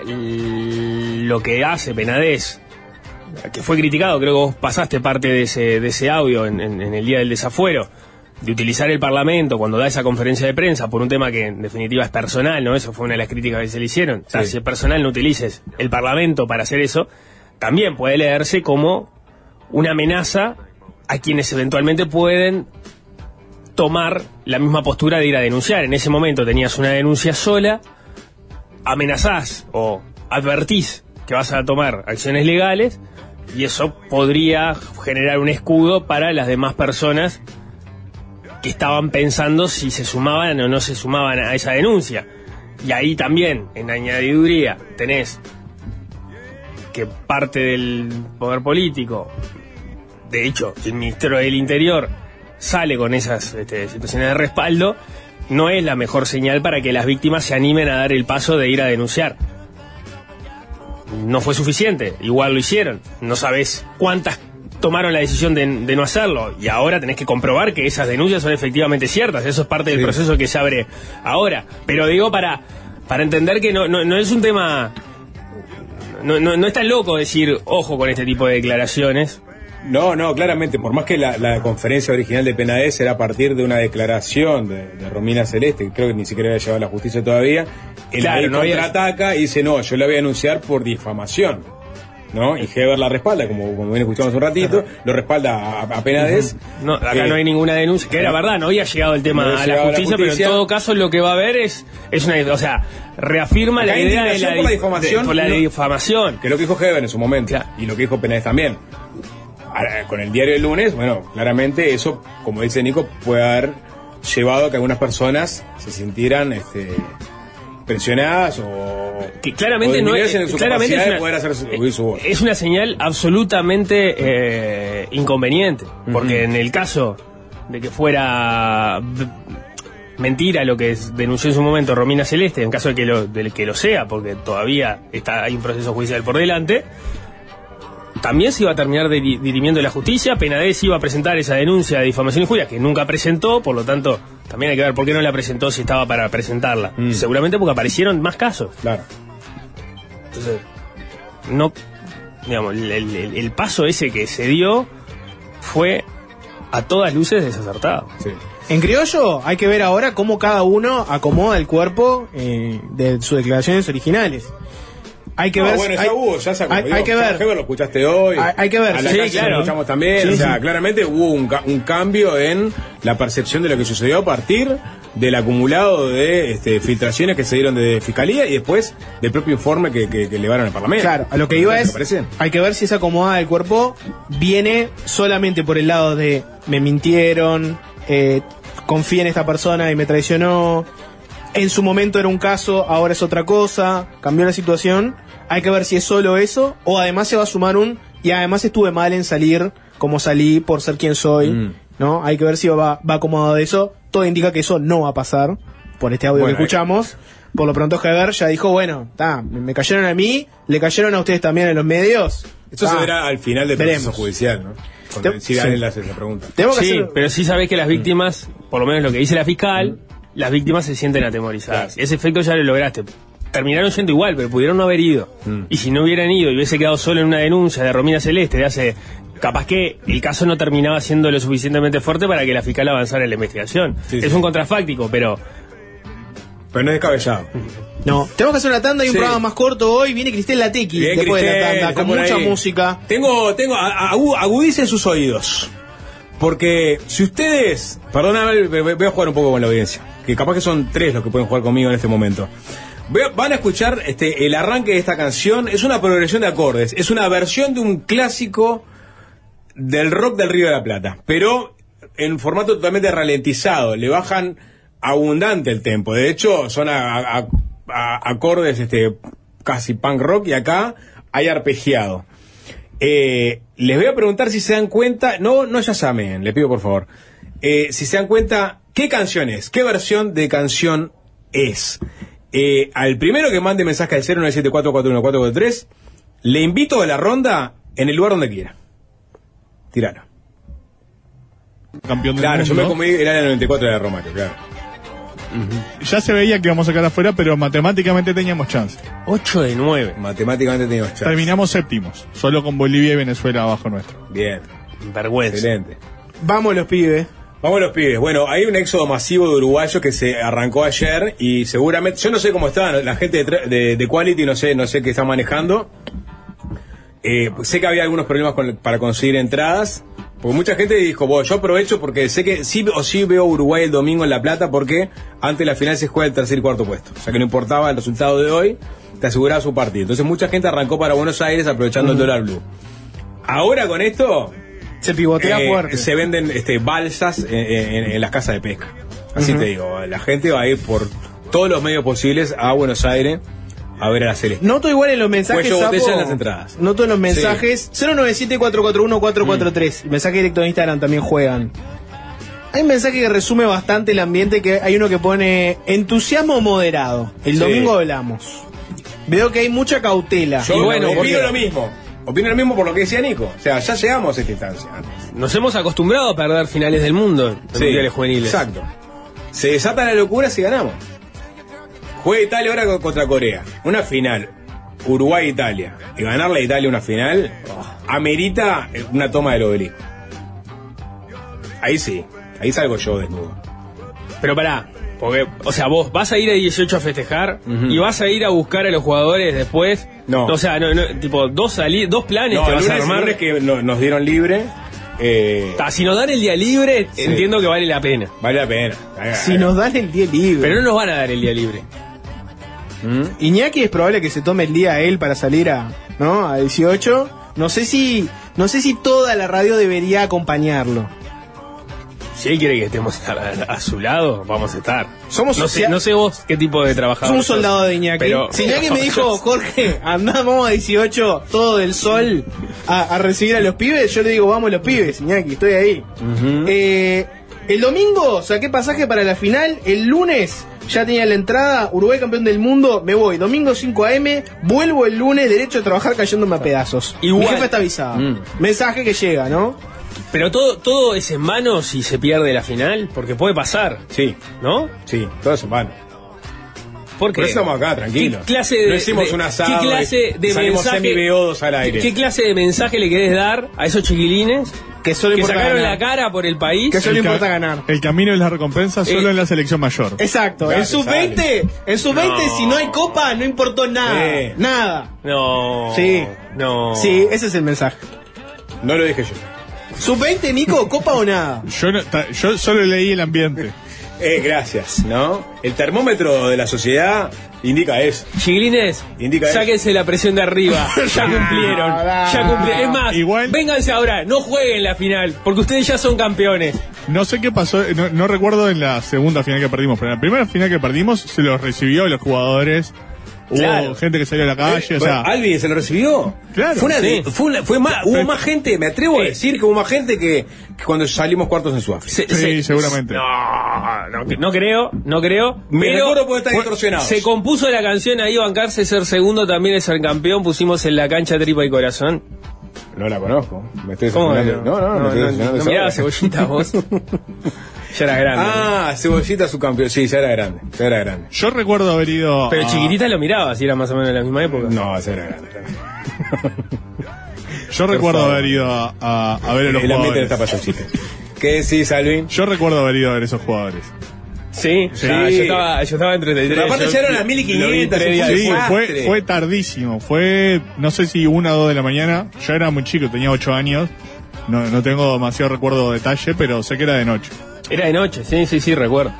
Lo que hace Penades, que fue criticado, creo que vos pasaste parte de ese, de ese audio en, en- en el día del desafuero, de utilizar el Parlamento cuando da esa conferencia de prensa por un tema que en definitiva es personal, ¿no? Eso fue una de las críticas que se le hicieron. O sea, si es personal, no utilices el Parlamento para hacer eso. También puede leerse como una amenaza a quienes eventualmente pueden tomar la misma postura de ir a denunciar. En ese momento tenías una denuncia sola, amenazás o advertís que vas a tomar acciones legales y eso podría generar un escudo para las demás personas que estaban pensando si se sumaban o no se sumaban a esa denuncia. Y ahí también, en añadiduría, tenés que parte del poder político, de hecho, el ministro del Interior sale con esas este, situaciones de respaldo, no es la mejor señal para que las víctimas se animen a dar el paso de ir a denunciar. no fue suficiente. Igual lo hicieron. No sabes cuántas tomaron la decisión de, de no hacerlo. Y ahora tenés que comprobar que esas denuncias son efectivamente ciertas. Eso es parte del Sí. proceso que se abre ahora. Pero digo para, para entender que no, no, no es un tema... No, no, no es tan loco decir, ojo con este tipo de declaraciones. No, no, claramente, por más que la, la conferencia original de Penades era a partir de una declaración de, de Romina Celeste, que creo que ni siquiera había llevado a la justicia todavía, él Claro, no había- y dice, no, yo la voy a denunciar por difamación. ¿No? Y Heber la respalda, como, como bien escuchamos un ratito, lo respalda a, a Penades. No, acá Eh, no hay ninguna denuncia, que era verdad, no había llegado el tema No a la llegado a la justicia, pero en todo caso lo que va a haber es, es una, o sea, reafirma Acá la idea de la, por la dif- difamación, de- por la no- difamación. Que es lo que dijo Heber en su momento. Y lo que dijo Penades también. Con el diario del lunes, bueno, claramente eso, como dice Nico, puede haber llevado a que algunas personas se sintieran este, presionadas o. Que claramente o no es, en su claramente es de una, poder hacer su- su voz. es una señal absolutamente eh, inconveniente, porque en el caso de que fuera mentira lo que denunció en su momento Romina Celeste, en caso de que lo, de que lo sea, porque todavía está, hay un proceso judicial por delante, también se iba a terminar diri- dirimiendo la justicia, Penades iba a presentar esa denuncia de difamación y injuria, que nunca presentó, por lo tanto, también hay que ver por qué no la presentó si estaba para presentarla. Seguramente porque aparecieron más casos. Claro. Entonces, no, digamos, el, el- el paso ese que se dio fue a todas luces desacertado. En criollo hay que ver ahora cómo cada uno acomoda el cuerpo eh, de sus declaraciones originales. Hay que No, ver. bueno, ya hay, hubo, ya se hay- que ver. Heber lo escuchaste hoy. Hay- hay que ver, A la sí, calle claro. lo escuchamos también. Sí, o sea, sí. claramente hubo un, un cambio en la percepción de lo que sucedió a partir del acumulado de este, filtraciones que se dieron de fiscalía y después del propio informe que, que, que elevaron al Parlamento. Claro, a lo que iba ¿Te es. Hay que ver si esa acomodada del cuerpo viene solamente por el lado de me mintieron, eh, confié en esta persona y me traicionó. En su momento era un caso, ahora es otra cosa, cambió la situación. Hay que ver si es solo eso o además se va a sumar un y además estuve mal en salir como salí por ser quien soy, Mm. ¿no? Hay que ver si va, va acomodado de eso. Todo indica que eso no va a pasar por este audio Bueno, que escuchamos. Por lo pronto Heber ya dijo, bueno, ta, me cayeron a mí, le cayeron a ustedes también en los medios. Esto Ta, se verá al final del proceso veremos. judicial, ¿no? Te- si sí. hace esa pregunta. Sí, hacer- pero sí sabés que las víctimas, por lo menos lo que dice la fiscal, las víctimas se sienten atemorizadas. Ese efecto ya lo lograste. Terminaron yendo igual, pero pudieron no haber ido. Y si no hubieran ido y hubiese quedado solo en una denuncia de Romina Celeste de hace. Capaz que el caso no terminaba siendo lo suficientemente fuerte para que la fiscal avanzara en la investigación. Sí, es sí. un contrafáctico, pero. Pero no es descabellado. No, tenemos que hacer una tanda y un Sí. programa más corto hoy. Viene Cristel Latequi Bien, después de la Cristel, tanda, con mucha ahí. música. Tengo, tengo, agudicen sus oídos. Porque si ustedes, perdóname, voy voy a jugar un poco con la audiencia, que capaz que son tres los que pueden jugar conmigo en este momento. Van a escuchar este, el arranque de esta canción, es una progresión de acordes, es una versión de un clásico del rock del Río de la Plata, pero en formato totalmente ralentizado, le bajan abundante el tempo, de hecho son acordes este, casi punk rock y acá hay arpegiado. Eh, les voy a preguntar si se dan cuenta, no, no ya saben, le pido por favor, Eh, si se dan cuenta, ¿qué canción es? ¿Qué versión de canción es? Eh, al primero que mande mensaje al 0974414443, le invito a la ronda en el lugar donde quiera. Tiralo. Campeón del Claro, yo me comí el año 94 de Romario, claro. Ya se veía que íbamos a sacar afuera, pero matemáticamente teníamos chance. 8 de 9. Matemáticamente teníamos chance. Terminamos séptimos, solo con Bolivia y Venezuela abajo nuestro. Bien. Vergüenza. Excelente. Vamos los pibes. Vamos los pibes. Bueno, hay un éxodo masivo de uruguayos que se arrancó ayer y seguramente, yo no sé cómo está la gente de, de, de Quality, no sé, no sé qué está manejando. Eh, sé que había algunos problemas con- para conseguir entradas. Porque mucha gente dijo, bueno, yo aprovecho porque sé que sí o sí veo Uruguay el domingo en La Plata porque antes de la final se juega el tercer y cuarto puesto. O sea que no importaba el resultado de hoy, te aseguraba su partido. Entonces mucha gente arrancó para Buenos Aires aprovechando el dólar blue. Ahora con esto, Se pivotea eh, fuerte. Se venden este, balsas en, en- en las casas de pesca. Así Ujú. te digo, la gente va a ir por todos los medios posibles a Buenos Aires a ver a la Celeste. Noto igual en los mensajes. Cuello botella Sapo, en las entradas. Noto en los mensajes. 097-441-443. El mensaje directo de Instagram también juegan. Hay un mensaje que resume bastante el ambiente. que Hay uno que pone entusiasmo moderado. El Sí. domingo hablamos. Veo que hay mucha cautela. Yo Y bueno, opino lo mismo. Opino lo mismo por lo que decía Nico. O sea, ya llegamos a esta instancia. Nos hemos acostumbrado a perder finales del mundo, en Sí, mundiales juveniles. Exacto. Se desata la locura si ganamos. Juega Italia ahora co- contra Corea. Una final. Uruguay-Italia. Y ganarle a Italia una final amerita eh, una toma del obelisco. Ahí sí. Ahí salgo yo desnudo. Pero pará, porque, o sea, vos vas a ir a 18 a festejar y vas a ir a buscar a los jugadores después. No. O sea, no, no, tipo, dos, sali- dos planes No, te vas lunes, a armar. que no- nos dieron libre. eh, Ta, si nos dan el día libre, Sí. entiendo que vale la pena. vale la pena. Si nos dan el día libre. Pero no nos van a dar el día libre. Iñaki es probable que se tome el día él para salir a, ¿no? a 18. No sé si no sé si toda la radio debería acompañarlo. Si él quiere que estemos a, a- a su lado, vamos a estar. Somos no sé, no sé vos qué tipo de trabajador. Somos un soldado de Iñaki. Pero, si Iñaki me dijo, Jorge, andamos a 18, todo del sol, a, a recibir a los pibes, yo le digo, vamos los pibes, Iñaki, estoy ahí. Eh, el domingo saqué pasaje para la final, el lunes ya tenía la entrada, Uruguay campeón del mundo, me voy, domingo 5 am, vuelvo el lunes, derecho a trabajar cayéndome a pedazos. Igual. Mi jefe está avisado. Mm. Mensaje que llega, ¿no? Pero todo, todo es en mano si se pierde la final, porque puede pasar, Sí, ¿no? sí, todo eso vale. Porque Por eso estamos acá, tranquilos. ¿Qué clase de, No hicimos de- un asado ¿Qué clase y de salimos mensaje? al aire. ¿Qué clase de mensaje le querés dar a esos chiquilines Que solo que importa sacaron ganar. la cara por el país? Que solo El importa ganar. El camino es la recompensa solo Eh, en la selección mayor. Exacto, en Gracias, sub-20, en sub-20 No. si no hay copa no importó nada, nada. No. Sí. No. Sí, ese es el mensaje. No lo dije yo. Sub-20, Nico, copa o nada. Yo, no- ta- yo solo leí el ambiente. Eh, gracias, ¿no? El termómetro de la sociedad indica eso. Chiquilines, Indica eso. sáquense la presión de arriba. Ya cumplieron. Ya cumplieron. Es más, Igual- vénganse ahora, no jueguen la final, porque ustedes ya son campeones. No sé qué pasó, no, no recuerdo en la segunda final que perdimos, pero en la primera final que perdimos se los recibió los jugadores. Hubo Claro. gente que salió a la calle, o sea. Bueno, ¿Albi se lo recibió? Claro. Fue, una de- Sí. fue, una- fue más, hubo más gente, me atrevo a Sí. decir que hubo más gente que, que cuando salimos cuartos en Sudáfrica. Se- Sí, se- seguramente. No, no, no creo, no creo. Me pero recuerdo. Se compuso la canción ahí, bancarse, ser segundo también es ser campeón. Pusimos en la cancha tripa y corazón. No la conozco. Me estoy ¿Cómo decepcionando. No, no, no, me estoy no hora. ya era grande. Ah, Cebollita su campeón. Sí, ya era grande. Ya era grande. Yo recuerdo haber ido. Pero a- chiquitita lo miraba, si era más o menos de la misma época. No, ya era grande. Yo recuerdo haber ido a, a- a ver a los El ambiente jugadores. ¿Qué decís, Alvin? Yo recuerdo haber ido a ver esos jugadores. Sí, Sí. Ah, yo, estaba, yo estaba en 33. Pero aparte yo ya eran las lo 1500, vi tres días Al Sí, fue tardísimo. Fue, no sé si una o dos de la mañana. Yo era muy chico, tenía ocho años. No, no tengo demasiado recuerdo de detalle, pero sé que era de noche. Era de noche, sí, sí, sí, recuerdo.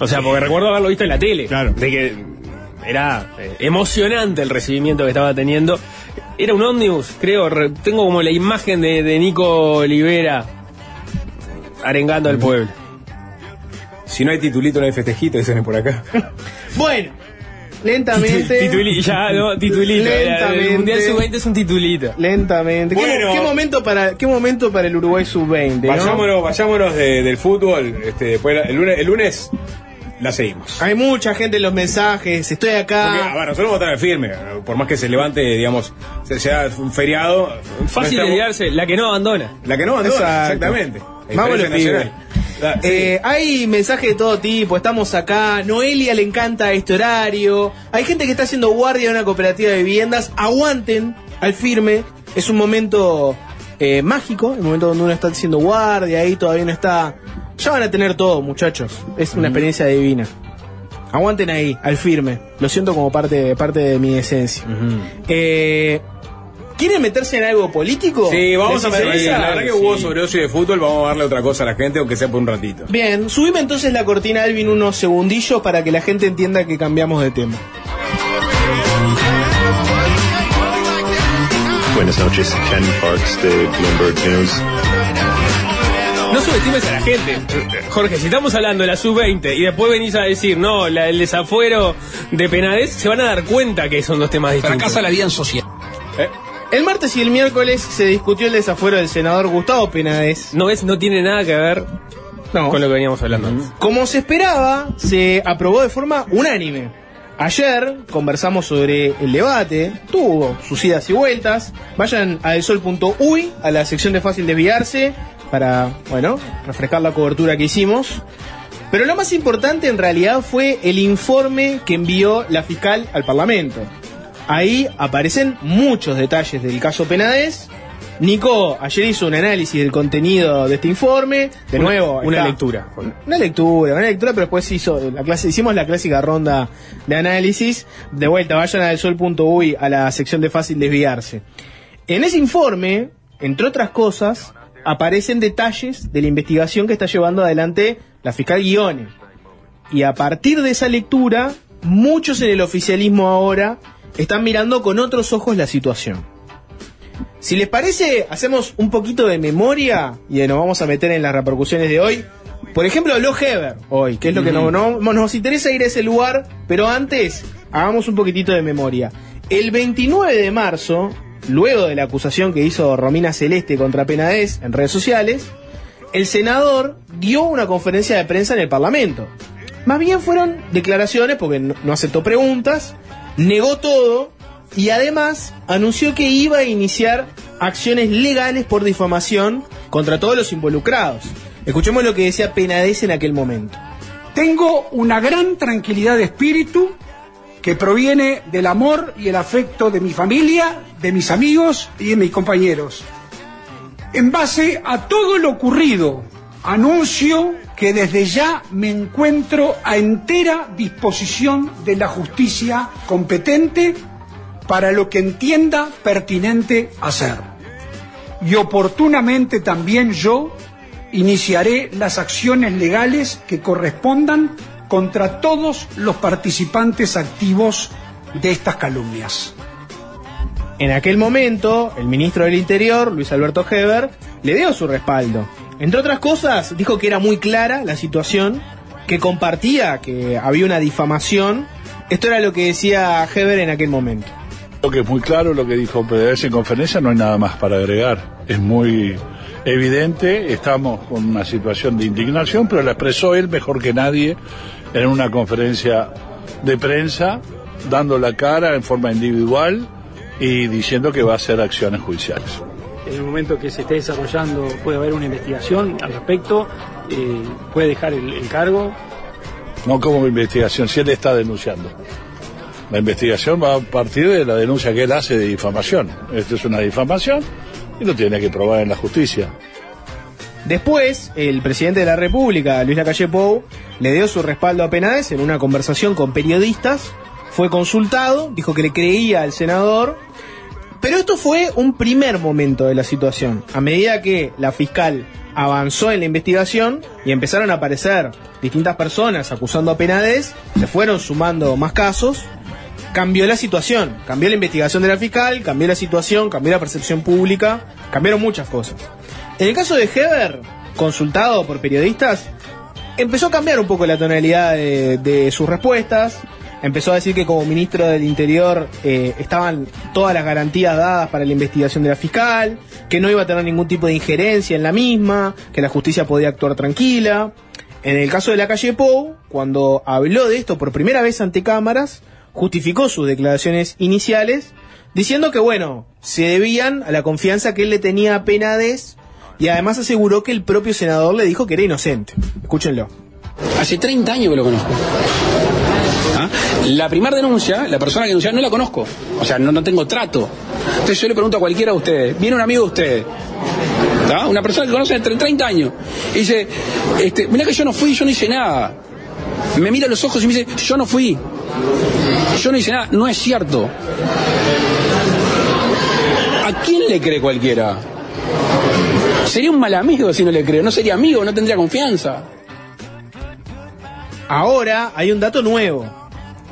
O sea, porque recuerdo haberlo visto en la tele. Claro. De que era eh, emocionante el recibimiento que estaba teniendo. Era un ómnibus, creo. re- tengo como la imagen de, de Nico Olivera arengando al pueblo. Si no hay titulito, no hay festejito, dicen por acá. Bueno, lentamente. Tituli- ya, no, titulito. Lentamente. El Mundial Sub-20 es un titulito. Lentamente. ¿Qué, Bueno. qué momento para, ¿Qué momento para el Uruguay sub-20? ¿no? Vayámonos, vayámonos de- del fútbol. Este, después, el, lunes, el lunes la seguimos. Hay mucha gente en los mensajes. Estoy Porque, a acá. ver, nosotros vamos a estar firme. Por más que se levante, digamos, se- sea un feriado. Fácil de no estamos- liarse, la que no abandona. La que no abandona, Exacto. exactamente. Vamos los Ah, sí. Eh, hay mensajes de todo tipo, estamos acá, Noelia le encanta este horario, hay gente que está haciendo guardia en una cooperativa de viviendas, aguanten al firme, es un momento eh, mágico, el momento donde uno está haciendo guardia, ahí todavía no está... Ya van a tener todo, muchachos, es una experiencia divina. Aguanten ahí, al firme, lo siento como parte, parte de mi esencia. Eh, ¿Quieren meterse en algo político? Sí, vamos ¿Les a ver. interesa? La verdad que hubo sobredosis de fútbol, vamos a darle otra cosa a la gente, aunque sea por un ratito. Bien, subime entonces la cortina, Alvin, unos segundillos para que la gente entienda que cambiamos de tema. Buenas noches, Ken Parks de Bloomberg News. No subestimes a la gente. Jorge, si estamos hablando de la sub-20 y después venís a decir, no, la- el desafuero de Penades, se van a dar cuenta que son dos temas distintos. Fracasa la vida en sociedad. ¿Eh? El martes y el miércoles se discutió el desafuero del senador Gustavo Penades. No es, no tiene nada que ver No. con lo que veníamos hablando antes. Como se esperaba, se aprobó de forma unánime. Ayer conversamos sobre el debate, tuvo sus idas y vueltas. Vayan a elsol.uy, a la sección de fácil desviarse, para, bueno, refrescar la cobertura que hicimos. Pero lo más importante en realidad fue el informe que envió la fiscal al Parlamento. Ahí aparecen muchos detalles del caso Penades. Nico ayer hizo un análisis del contenido de este informe. De Una- nuevo, una lectura. Una lectura, una lectura, pero después hizo la clase, hicimos la clásica ronda de análisis. De vuelta, vayan a sol.uy a la sección de fácil desviarse. En ese informe, entre otras cosas, aparecen detalles de la investigación que está llevando adelante la fiscal Guione. Y a partir de esa lectura, muchos en el oficialismo ahora están mirando con otros ojos la situación. Si les parece, hacemos un poquito de memoria y nos vamos a meter en las repercusiones de hoy. Por ejemplo, habló Heber hoy, que es lo que no- no- nos interesa ir a ese lugar, pero antes hagamos un poquitito de memoria. El 29 de marzo, luego de la acusación que hizo Romina Celeste contra Penades en redes sociales, el senador dio una conferencia de prensa en el Parlamento. Más bien fueron declaraciones, porque no aceptó preguntas, negó todo y además anunció que iba a iniciar acciones legales por difamación contra todos los involucrados. Escuchemos lo que decía Penades en aquel momento. Tengo una gran tranquilidad de espíritu que proviene del amor y el afecto de mi familia, de mis amigos y de mis compañeros. En base a todo lo ocurrido, anuncio que desde ya me encuentro a entera disposición de la justicia competente para lo que entienda pertinente hacer. Y oportunamente también yo iniciaré las acciones legales que correspondan contra todos los participantes activos de estas calumnias. En aquel momento, el ministro del Interior, Luis Alberto Heber, le dio su respaldo. Entre otras cosas, dijo que era muy clara la situación, que compartía que había una difamación. Esto era lo que decía Heber en aquel momento. Creo que es muy claro lo que dijo en conferencia, no hay nada más para agregar. Es muy evidente, estamos con una situación de indignación, pero la expresó él mejor que nadie en una conferencia de prensa, dando la cara en forma individual y diciendo que va a hacer acciones judiciales. En el momento que se esté desarrollando puede haber una investigación al respecto, eh, puede dejar el, el cargo. No como investigación, si él está denunciando. La investigación va a partir de la denuncia que él hace de difamación. Esto es una difamación y lo tiene que probar en la justicia. Después, el presidente de la República, Luis Lacalle Pou, le dio su respaldo a Penades en una conversación con periodistas. Fue consultado, dijo que le creía al senador. Pero esto fue un primer momento de la situación. A medida que la fiscal avanzó en la investigación y empezaron a aparecer distintas personas acusando a Penades, se fueron sumando más casos, cambió la situación, cambió la investigación de la fiscal, cambió la situación, cambió la percepción pública, cambiaron muchas cosas. En el caso de Heber, consultado por periodistas, empezó a cambiar un poco la tonalidad de, de sus respuestas. Empezó a decir que como ministro del Interior eh, estaban todas las garantías dadas para la investigación de la fiscal, que no iba a tener ningún tipo de injerencia en la misma, que la justicia podía actuar tranquila. En el caso de la calle Pou, cuando habló de esto por primera vez ante cámaras, justificó sus declaraciones iniciales, diciendo que, bueno, se debían a la confianza que él le tenía a Penades y además aseguró que el propio senador le dijo que era inocente. Escúchenlo. Hace 30 años que lo conozco. ¿Ah? La primera denuncia, la persona que denunció no la conozco. O sea, no, no tengo trato. Entonces yo le pregunto a cualquiera de ustedes, viene un amigo de ustedes, una persona que conoce entre 30 años, y dice, este, mira que yo no fui, yo no hice nada. Me mira a los ojos y me dice, yo no fui. Yo no hice nada. No es cierto. ¿A quién le cree cualquiera? Sería un mal amigo si no le creo. No sería amigo, no tendría confianza. Ahora hay un dato nuevo.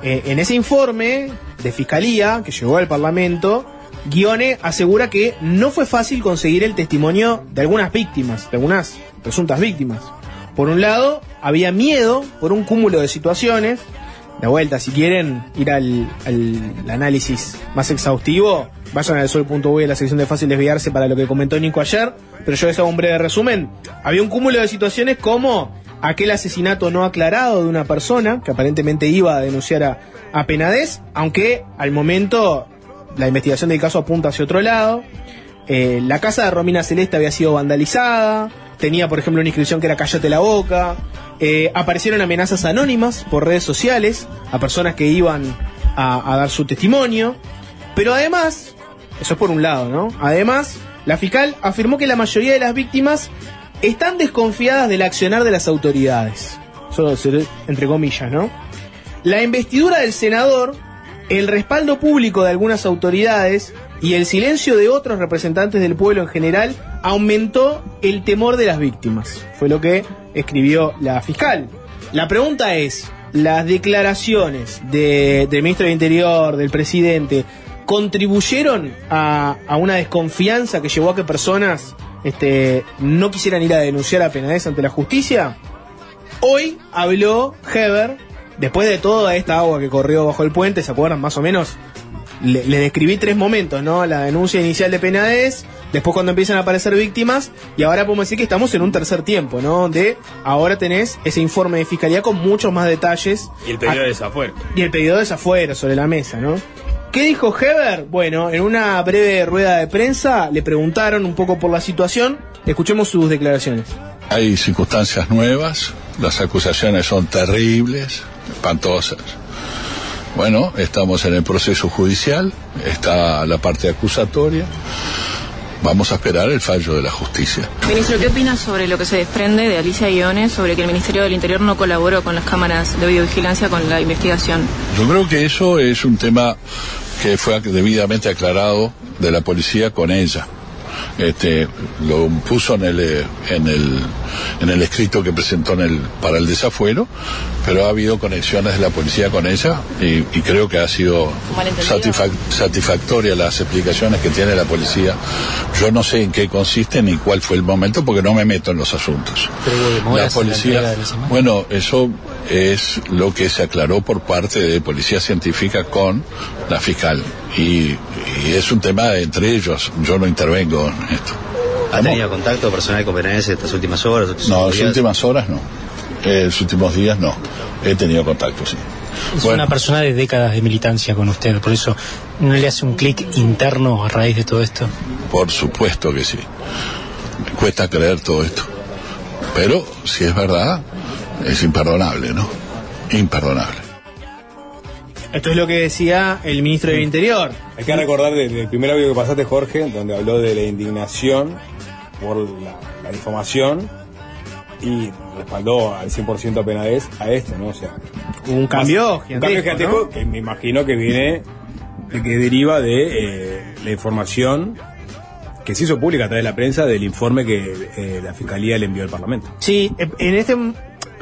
Eh, en ese informe de fiscalía que llegó al Parlamento, Guione asegura que no fue fácil conseguir el testimonio de algunas víctimas, de algunas presuntas víctimas. Por un lado, había miedo por un cúmulo de situaciones. De vuelta, si quieren ir al, al análisis más exhaustivo, vayan al sol.uy a la sección de fácil desviarse para lo que comentó Nico ayer, pero yo les hago un breve resumen. Había un cúmulo de situaciones como aquel asesinato no aclarado de una persona que aparentemente iba a denunciar a, a aunque al momento la investigación del caso apunta hacia otro lado. Eh, la casa de Romina Celeste había sido vandalizada, tenía por ejemplo una inscripción que era cállate la boca, eh, aparecieron amenazas anónimas por redes sociales a personas que iban a, a dar su testimonio, pero además, eso es por un lado, ¿no? Además, la fiscal afirmó que la mayoría de las víctimas están desconfiadas del accionar de las autoridades. Se- entre comillas, ¿no? La investidura del senador, el respaldo público de algunas autoridades y el silencio de otros representantes del pueblo en general aumentó el temor de las víctimas. Fue lo que escribió la fiscal. La pregunta es, ¿las declaraciones de- del ministro del Interior, del presidente, contribuyeron a una desconfianza que llevó a que personas este, no quisieran ir a denunciar a Penades ante la justicia? Hoy habló Heber, después de toda esta agua que corrió bajo el puente, ¿se acuerdan más o menos? Le, le describí tres momentos, ¿no? La denuncia inicial de Penades, después cuando empiezan a aparecer víctimas, y ahora podemos decir que estamos en un tercer tiempo, ¿no? Donde ahora tenés ese informe de fiscalía con muchos más detalles. Y el pedido Ah, de desafuero. y el pedido de desafuero sobre la mesa, ¿no? ¿Qué dijo Heber? Bueno, en una breve rueda de prensa le preguntaron un poco por la situación. Escuchemos sus declaraciones. Hay circunstancias nuevas, las acusaciones son terribles, espantosas. Bueno, estamos en el proceso judicial, está la parte acusatoria, vamos a esperar el fallo de la justicia. Ministro, ¿qué opina sobre lo que se desprende de Alicia Guiones sobre que el Ministerio del Interior no colaboró con las cámaras de videovigilancia con la investigación? Yo creo que eso es un tema que fue debidamente aclarado de la policía con ella. Este, lo puso en el, eh, en el en el escrito que presentó en el para el desafuero, pero ha habido conexiones de la policía con ella y, y creo que ha sido satisfac- satisfactoria las explicaciones que tiene la policía. Yo no sé en qué consiste ni cuál fue el momento porque no me meto en los asuntos. Pero La policía, bueno, eso es lo que se aclaró por parte de Policía Científica con la fiscal. Y, y es un tema entre ellos, yo no intervengo en esto. ¿Ha tenido contacto personal con Penades estas últimas horas? estos No, en las últimas horas no. En los últimos días no. He tenido contacto, sí. Es Bueno. una persona de décadas de militancia con usted, por eso no le hace un clic interno a raíz de todo esto. Por supuesto que sí. Cuesta creer todo esto. Pero si es verdad, es imperdonable, ¿no? Imperdonable. Esto es lo que decía el ministro del Interior. Hay que recordar del, del primer audio que pasaste, Jorge, donde habló de la indignación por la, la difamación y respaldó al 100% a Penades a esto, ¿no? O sea, Hubo un cambio más- un cambio gigantesco, que me imagino que viene, de que deriva de eh, la información que se hizo pública a través de la prensa del informe que eh, la Fiscalía le envió al Parlamento. Sí, en este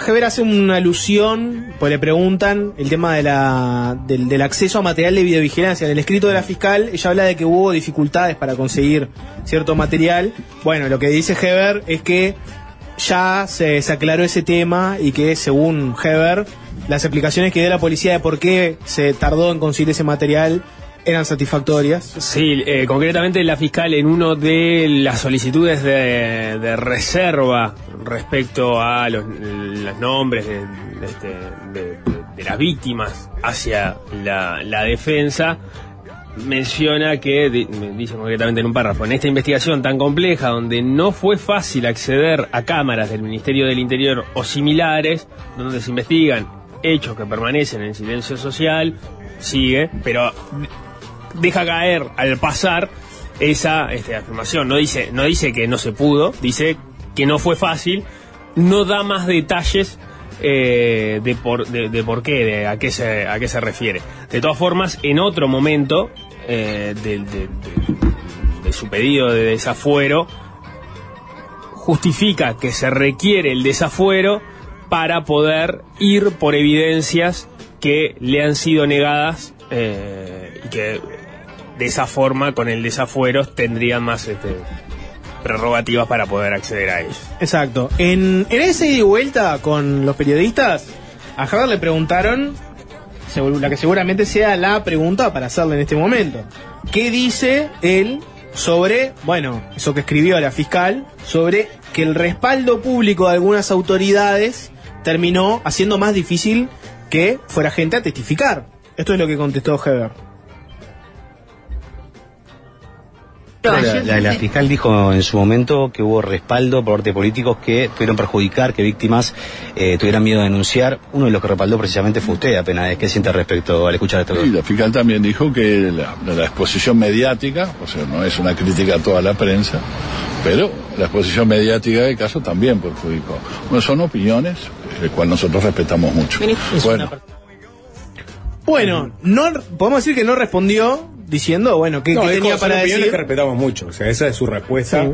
Heber hace una alusión, pues le preguntan el tema de la, del, acceso a material de videovigilancia. En el escrito de la fiscal, ella habla de que hubo dificultades para conseguir cierto material. Bueno, lo que dice Heber es que ya se, se aclaró ese tema y que según Heber, las explicaciones que dio la policía de por qué se tardó en conseguir ese material eran satisfactorias. Sí, eh, concretamente la fiscal en uno de las solicitudes de, reserva respecto a los, los nombres de, de este- de- las víctimas hacia la, defensa, menciona que, dice concretamente en un párrafo, en esta investigación tan compleja donde no fue fácil acceder a cámaras del Ministerio del Interior o similares, donde se investigan hechos que permanecen en silencio social, sigue, pero deja caer al pasar esa este, afirmación. No dice, no dice que no se pudo, dice que no fue fácil, no da más detalles eh, de, por, de, por qué, de a qué, se, a qué se refiere. De todas formas, en otro momento eh, de su pedido de desafuero, justifica que se requiere el desafuero para poder ir por evidencias que le han sido negadas eh, y que de esa forma, con el desafuero, tendrían más este, prerrogativas para poder acceder a ellos. Exacto. En, ese ida y vuelta con los periodistas, a le preguntaron la que seguramente sea la pregunta para hacerle en este momento. ¿Qué dice él sobre, bueno, eso que escribió la fiscal, sobre que el respaldo público de algunas autoridades terminó haciendo más difícil que fuera gente a testificar? Esto es lo que contestó Heber. La, la- la fiscal dijo en su momento que hubo respaldo por parte de políticos que pudieron perjudicar, que víctimas eh, tuvieran miedo de denunciar. Uno de los que respaldó precisamente fue usted, apenas. ¿Qué siente al respecto al escuchar esto? Y la fiscal también dijo que la, la exposición mediática, o sea, no es una crítica a toda la prensa, pero la exposición mediática del caso también perjudicó. Bueno, son opiniones, el cual nosotros respetamos mucho. Bueno, Bueno, no podemos decir que no respondió diciendo, bueno, ¿qué, No, qué dijo, tenía para decir? que respetamos mucho. O sea, esa es su respuesta.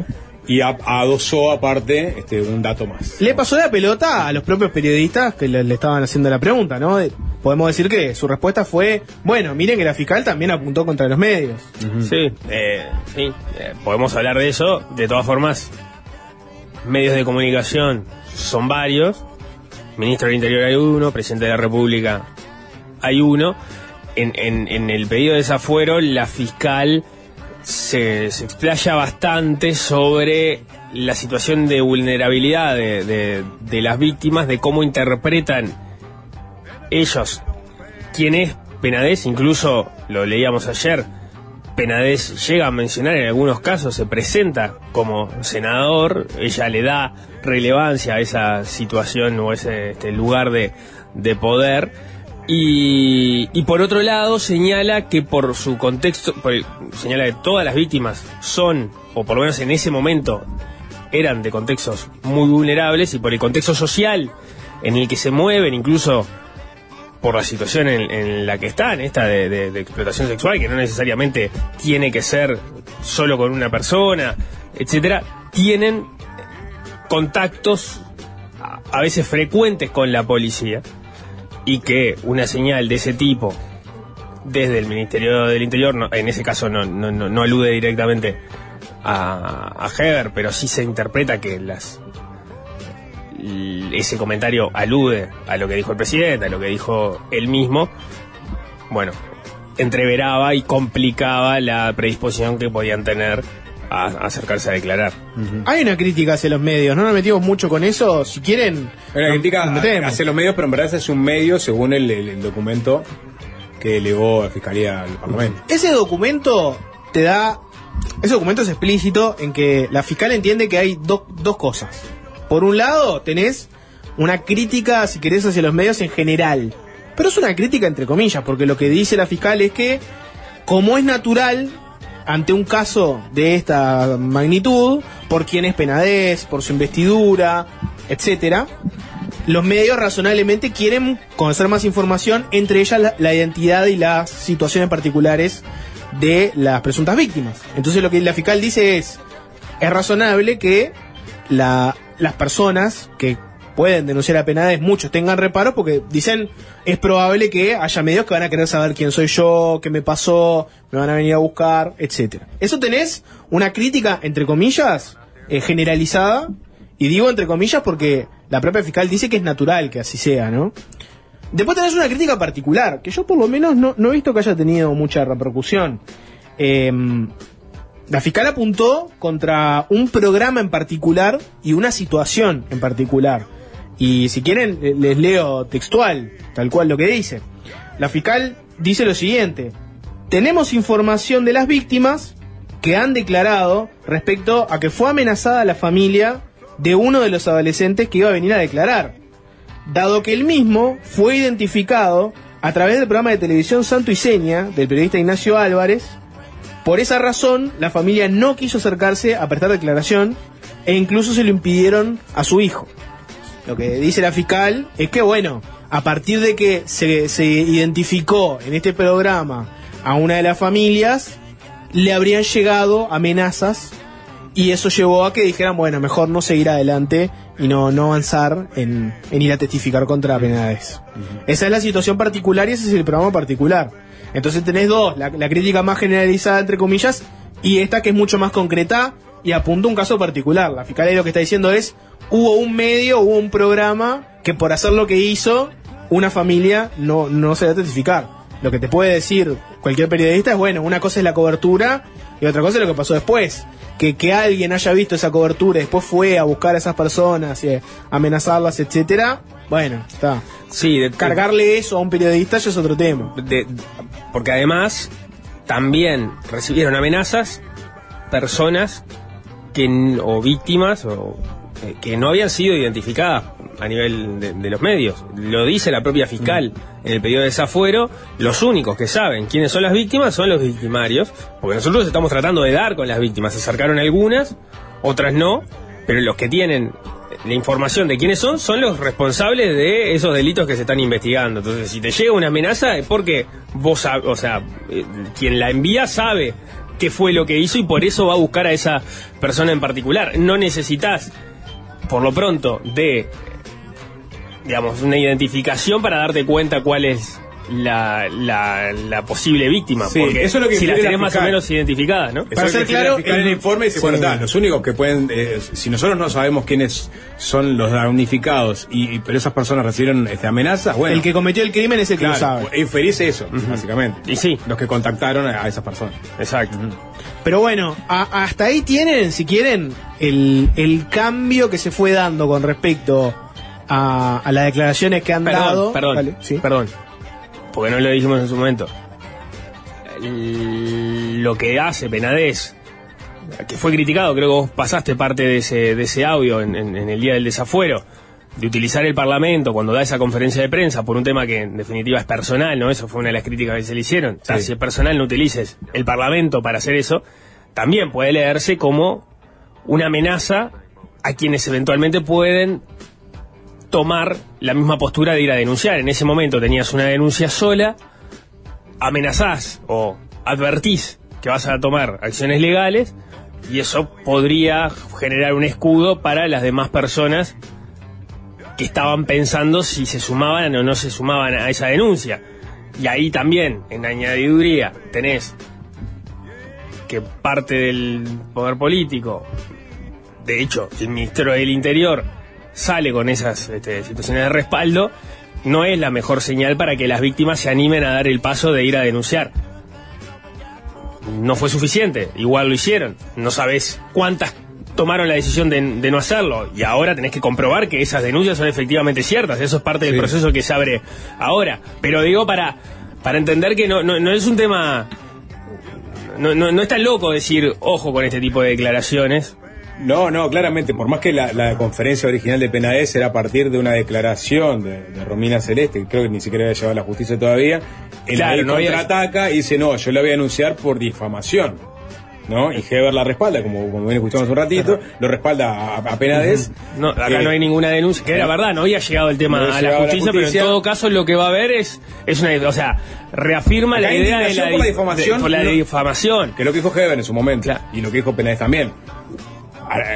Y a- adosó aparte este, un dato más. Le pasó la pelota a los propios periodistas que le, le estaban haciendo la pregunta, ¿no? De- podemos decir que su respuesta fue, bueno, miren que la fiscal también apuntó contra los medios. Sí, eh, sí, eh, podemos hablar de eso. De todas formas, medios de comunicación son varios. Ministro del Interior hay uno, presidente de la República hay uno. En, el pedido de desafuero, la fiscal se, se explaya bastante sobre la situación de vulnerabilidad de, las víctimas, de cómo interpretan ellos quién es Penades, incluso lo leíamos ayer, Penades llega a mencionar en algunos casos, se presenta como senador, ella le da relevancia a esa situación o ese este lugar de poder. Y, y por otro lado señala que por su contexto, por señala que todas las víctimas son, o por lo menos en ese momento, eran de contextos muy vulnerables y por el contexto social en el que se mueven, incluso por la situación en, la que están, esta de, de- explotación sexual, que no necesariamente tiene que ser solo con una persona, etcétera, tienen contactos a veces frecuentes con la policía y que una señal de ese tipo desde el Ministerio del Interior, en ese caso no, no, no, alude directamente a, a Heber, pero sí se interpreta que las ese comentario alude a lo que dijo el presidente, a lo que dijo él mismo, bueno, entreveraba y complicaba la predisposición que podían tener a, a acercarse a declarar. Hay una crítica hacia los medios, no nos metimos mucho con eso, si quieren... Hay una crítica hacia los medios, pero en verdad es un medio según el, el- el documento que elevó la Fiscalía al Parlamento. Ese documento te da. Ese documento es explícito en que la fiscal entiende que hay do- dos cosas. Por un lado, tenés una crítica, si querés, hacia los medios en general. Pero es una crítica entre comillas, porque lo que dice la fiscal es que, como es natural, ante un caso de esta magnitud, por quién es Penades, por su investidura, etcétera, los medios razonablemente quieren conocer más información, entre ellas la, la identidad y las situaciones particulares de las presuntas víctimas. Entonces lo que la fiscal dice es, es razonable que la- las personas que pueden denunciar a Penades, muchos tengan reparos porque dicen, es probable que haya medios que van a querer saber quién soy yo, qué me pasó, me van a venir a buscar, etcétera. Eso tenés una crítica, entre comillas, eh, generalizada, y digo entre comillas porque la propia fiscal dice que es natural que así sea, ¿no? Después tenés una crítica particular, que yo por lo menos no, no he visto que haya tenido mucha repercusión. Em, la fiscal apuntó contra un programa en particular y una situación en particular. Y si quieren, le- les leo textual, tal cual lo que dice. La fiscal dice lo siguiente. Tenemos información de las víctimas que han declarado respecto a que fue amenazada la familia de uno de los adolescentes que iba a venir a declarar, dado que el mismo fue identificado a través del programa de televisión Santo y Seña del periodista Ignacio Álvarez. Por esa razón, la familia no quiso acercarse a prestar declaración e incluso se lo impidieron a su hijo. Lo que dice la fiscal es que, bueno, a partir de que se, se identificó en este programa a una de las familias, le habrían llegado amenazas y eso llevó a que dijeran, bueno, mejor no seguir adelante y no, no avanzar en, en ir a testificar contra Penades. Esa es la situación particular y ese es el programa particular. Entonces tenés dos, la, la crítica más generalizada, entre comillas, y esta que es mucho más concreta y apunta a un caso particular. La fiscalía lo que está diciendo es, hubo un medio, hubo un programa que por hacer lo que hizo, una familia no, no se va a testificar. Lo que te puede decir cualquier periodista es bueno, una cosa es la cobertura y otra cosa es lo que pasó después. Que, que alguien haya visto esa cobertura y después fue a buscar a esas personas y a amenazarlas, etcétera, bueno, está. Sí, de- Cargarle eso a un periodista ya es otro tema. de- porque además también recibieron amenazas personas o víctimas o eh, que no habían sido identificadas a nivel de, los medios. Lo dice la propia fiscal en el pedido de desafuero. Los únicos que saben quiénes son las víctimas son los victimarios, porque nosotros estamos tratando de dar con las víctimas. Se acercaron algunas, otras no, pero los que tienen la información de quiénes son son los responsables de esos delitos que se están investigando. Entonces, si te llega una amenaza es porque vos, o sea, eh, quien la envía sabe qué fue lo que hizo y por eso va a buscar a esa persona en particular. No necesitas, por lo pronto, de, digamos, una identificación para darte cuenta cuál es la, la, la posible víctima. Sí, porque eso es lo que si las tenés más o menos identificadas, ¿no? Para ser claro, en el informe dice, Sí. bueno, está, los únicos que pueden, eh, si nosotros no sabemos quiénes son los damnificados, y, y- pero esas personas recibieron este, amenazas, bueno. el que cometió el crimen es el que lo sabe. Inferís eso, básicamente. Y sí. Los que contactaron a, a esas personas. Exacto. Pero bueno, a- hasta ahí tienen, si quieren, el, el cambio que se fue dando con respecto a, a las declaraciones que han dado. Perdón, perdón, Vale, sí. perdón. Porque no lo dijimos en su momento. Lo que hace Penades, que fue criticado, creo que vos pasaste parte de ese, de ese audio en, en- en el día del desafuero, de utilizar el Parlamento cuando da esa conferencia de prensa por un tema que en definitiva es personal, ¿no? Eso fue una de las críticas que se le hicieron. O sea, Sí. si es personal, no utilices el Parlamento para hacer eso. También puede leerse como una amenaza a quienes eventualmente pueden tomar la misma postura de ir a denunciar. En ese momento tenías una denuncia sola, amenazás o advertís que vas a tomar acciones legales y eso podría generar un escudo para las demás personas que estaban pensando si se sumaban o no se sumaban a esa denuncia. Y ahí también, en añadiduría, tenés que parte del poder político, de hecho, el ministro del Interior sale con esas este, situaciones de respaldo, no es la mejor señal para que las víctimas se animen a dar el paso de ir a denunciar. No fue suficiente, igual lo hicieron. No sabes cuántas tomaron la decisión de, de no hacerlo y ahora tenés que comprobar que esas denuncias son efectivamente ciertas. Eso es parte del proceso que se abre ahora. Pero digo para, para entender que no, no, no es un tema... No, no, no es tan loco decir, ojo con este tipo de declaraciones. No, no, claramente, por más que la, la conferencia original de Penades era a partir de una declaración de, de Romina Celeste, que creo que ni siquiera había llevado a la justicia todavía, él Claro, no había- contraataca y dice, no, yo la voy a denunciar por difamación. ¿No? Y Heber la respalda, como, como bien escuchamos un ratito, lo respalda a, a Penades. No, acá Eh, no hay ninguna denuncia, que era verdad, no había llegado el tema No había a la llegado a la justicia, pero en todo caso lo que va a haber es, es una, o sea, reafirma Acá la idea de la, por la difamación, de- por la no- difamación. Que es lo que dijo Heber en su momento. Y lo que dijo Penades también.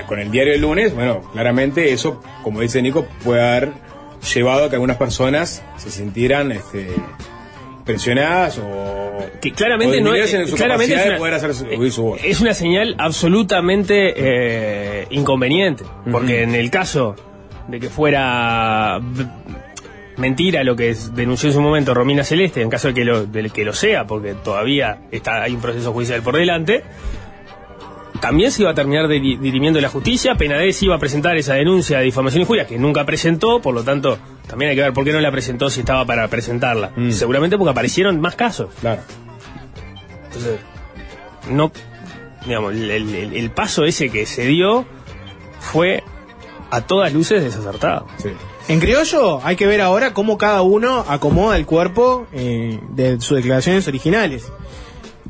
Con el diario del lunes, bueno, claramente eso, como dice Nico, puede haber llevado a que algunas personas se sintieran este, presionadas o. Que claramente o no es, disminuyeran en su claramente es de una, poder hacer su- oír su voz. es una señal absolutamente eh, inconveniente, porque en el caso de que fuera mentira lo que denunció en su momento Romina Celeste, en caso de que lo, de que lo sea, porque todavía está, hay un proceso judicial por delante, también se iba a terminar diri- dirimiendo la justicia, Penades iba a presentar esa denuncia de difamación y injuria, que nunca presentó, por lo tanto, también hay que ver por qué no la presentó si estaba para presentarla. Seguramente porque aparecieron más casos. Claro. Entonces, no, digamos, el, el- el paso ese que se dio fue a todas luces desacertado. En criollo hay que ver ahora cómo cada uno acomoda el cuerpo eh, de sus declaraciones originales.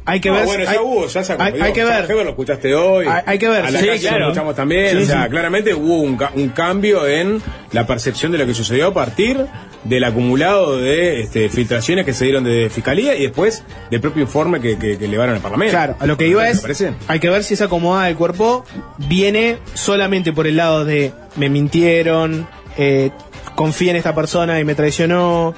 Hay que No, ver. bueno, ya hay, hubo, ya se hay- hay que ver. Lo escuchaste hoy. Hay- hay que ver, A la sí, calle claro. lo escuchamos también. Sí, o sea, sí. claramente hubo un, un cambio en la percepción de lo que sucedió a partir del acumulado de este, filtraciones que se dieron de fiscalía y después del propio informe que, que, que elevaron al Parlamento. Claro, a lo que iba ¿Me es, hay que ver si esa acomodada del cuerpo viene solamente por el lado de me mintieron, eh, confié en esta persona y me traicionó,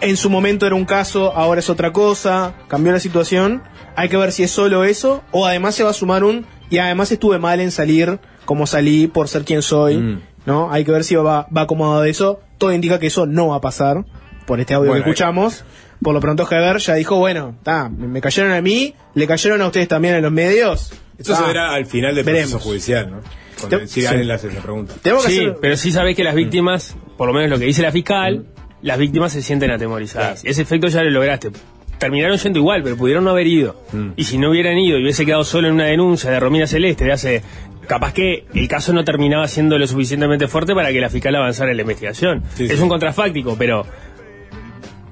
en su momento era un caso, ahora es otra cosa, cambió la situación, hay que ver si es solo eso o además se va a sumar un y además estuve mal en salir como salí por ser quien soy, Mm. ¿no? Hay que ver si va, va acomodado de eso, todo indica que eso no va a pasar por este audio Bueno, que escuchamos. por lo pronto Heber ya dijo, bueno, ta, me cayeron a mí, le cayeron a ustedes también en los medios. Eso Ta, se verá al final del veremos. proceso judicial, ¿no? Cuando, Te- si sí. alguien le hace esa pregunta. Sí, hacer- pero sí sabés que las víctimas, por lo menos lo que dice la fiscal, las víctimas se sienten atemorizadas. Ese efecto ya lo lograste. Terminaron yendo igual, pero pudieron no haber ido. Mm. Y si no hubieran ido y hubiese quedado solo en una denuncia de Romina Celeste de hace... Capaz que el caso no terminaba siendo lo suficientemente fuerte para que la fiscal avanzara en la investigación. Sí, es sí. un contrafáctico, pero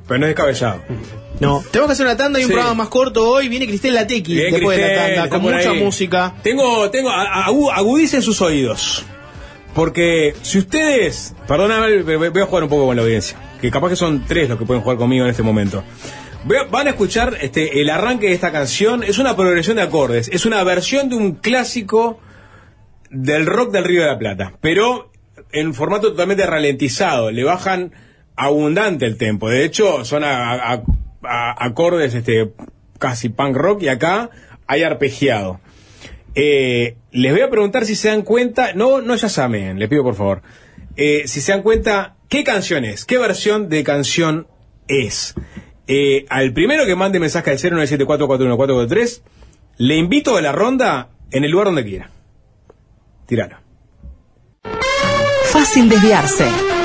Pero no es descabellado. No, tenemos que hacer una tanda y un Sí. programa más corto hoy. Viene Cristel Latequi después de la Cristel, tanda, con mucha ahí. música. Tengo, tengo, a- agu- agudicen sus oídos. Porque si ustedes, perdóname, pero voy a jugar un poco con la audiencia, que capaz que son tres los que pueden jugar conmigo en este momento. Van a escuchar este, el arranque de esta canción, es una progresión de acordes, es una versión de un clásico del rock del Río de la Plata, pero en formato totalmente ralentizado, le bajan abundante el tempo, de hecho son acordes este, casi punk rock y acá hay arpegiado. Eh, les voy a preguntar si se dan cuenta, no, no ya saben, les pido por favor, eh, si se dan cuenta qué canción es, qué versión de canción es. Eh, al primero que mande mensaje al 0974414443, le invito a la ronda en el lugar donde quiera. Tiralo. Fácil desviarse.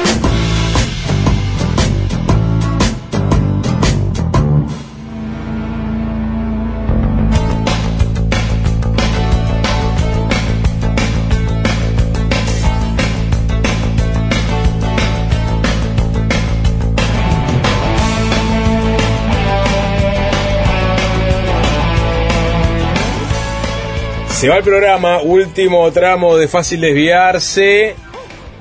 Se va el programa, último tramo de fácil desviarse.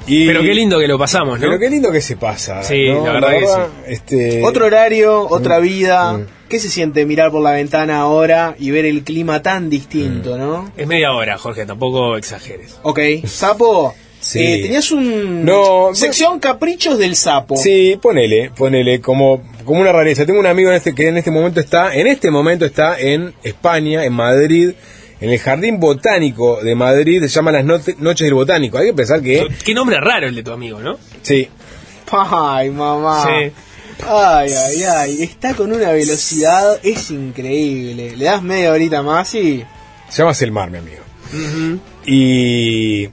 Y... Pero qué lindo que lo pasamos, ¿no? Pero qué lindo que se pasa. Sí, ¿no? la verdad que sí. Este... Otro horario, otra Mm. vida. Mm. ¿Qué se siente mirar por la ventana ahora y ver el clima tan distinto, no? Es media hora, Jorge, tampoco exageres. Ok, Sapo, Sí. eh, tenías un... No, sección Caprichos del Sapo. Sí, ponele, ponele, como, como una rareza. Tengo un amigo en este, que en este momento está, en este momento está en España, en Madrid, en el Jardín Botánico de Madrid, se llama las Noches del Botánico. Hay que pensar que... Qué nombre raro el de tu amigo, ¿no? Sí, Ay, mamá. Sí. Ay, ay, ay. Está con una velocidad, es increíble. Le das media horita más y... se llama Selmar, mi amigo. Y,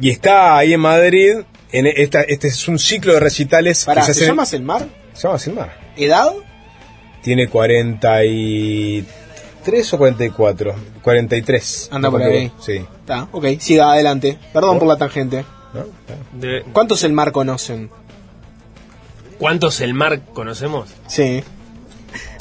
y está ahí en Madrid, en esta, este es un ciclo de recitales Pará, que se ¿se hacen- llama Selmar? Se llama Selmar. ¿Edad? Tiene 43 o 44. 43. Anda No por ahí. Sí. Está, ok, siga adelante. Perdón por la tangente. ¿No? De- ¿Cuántos el mar conocen? ¿Cuántos el mar conocemos? Sí.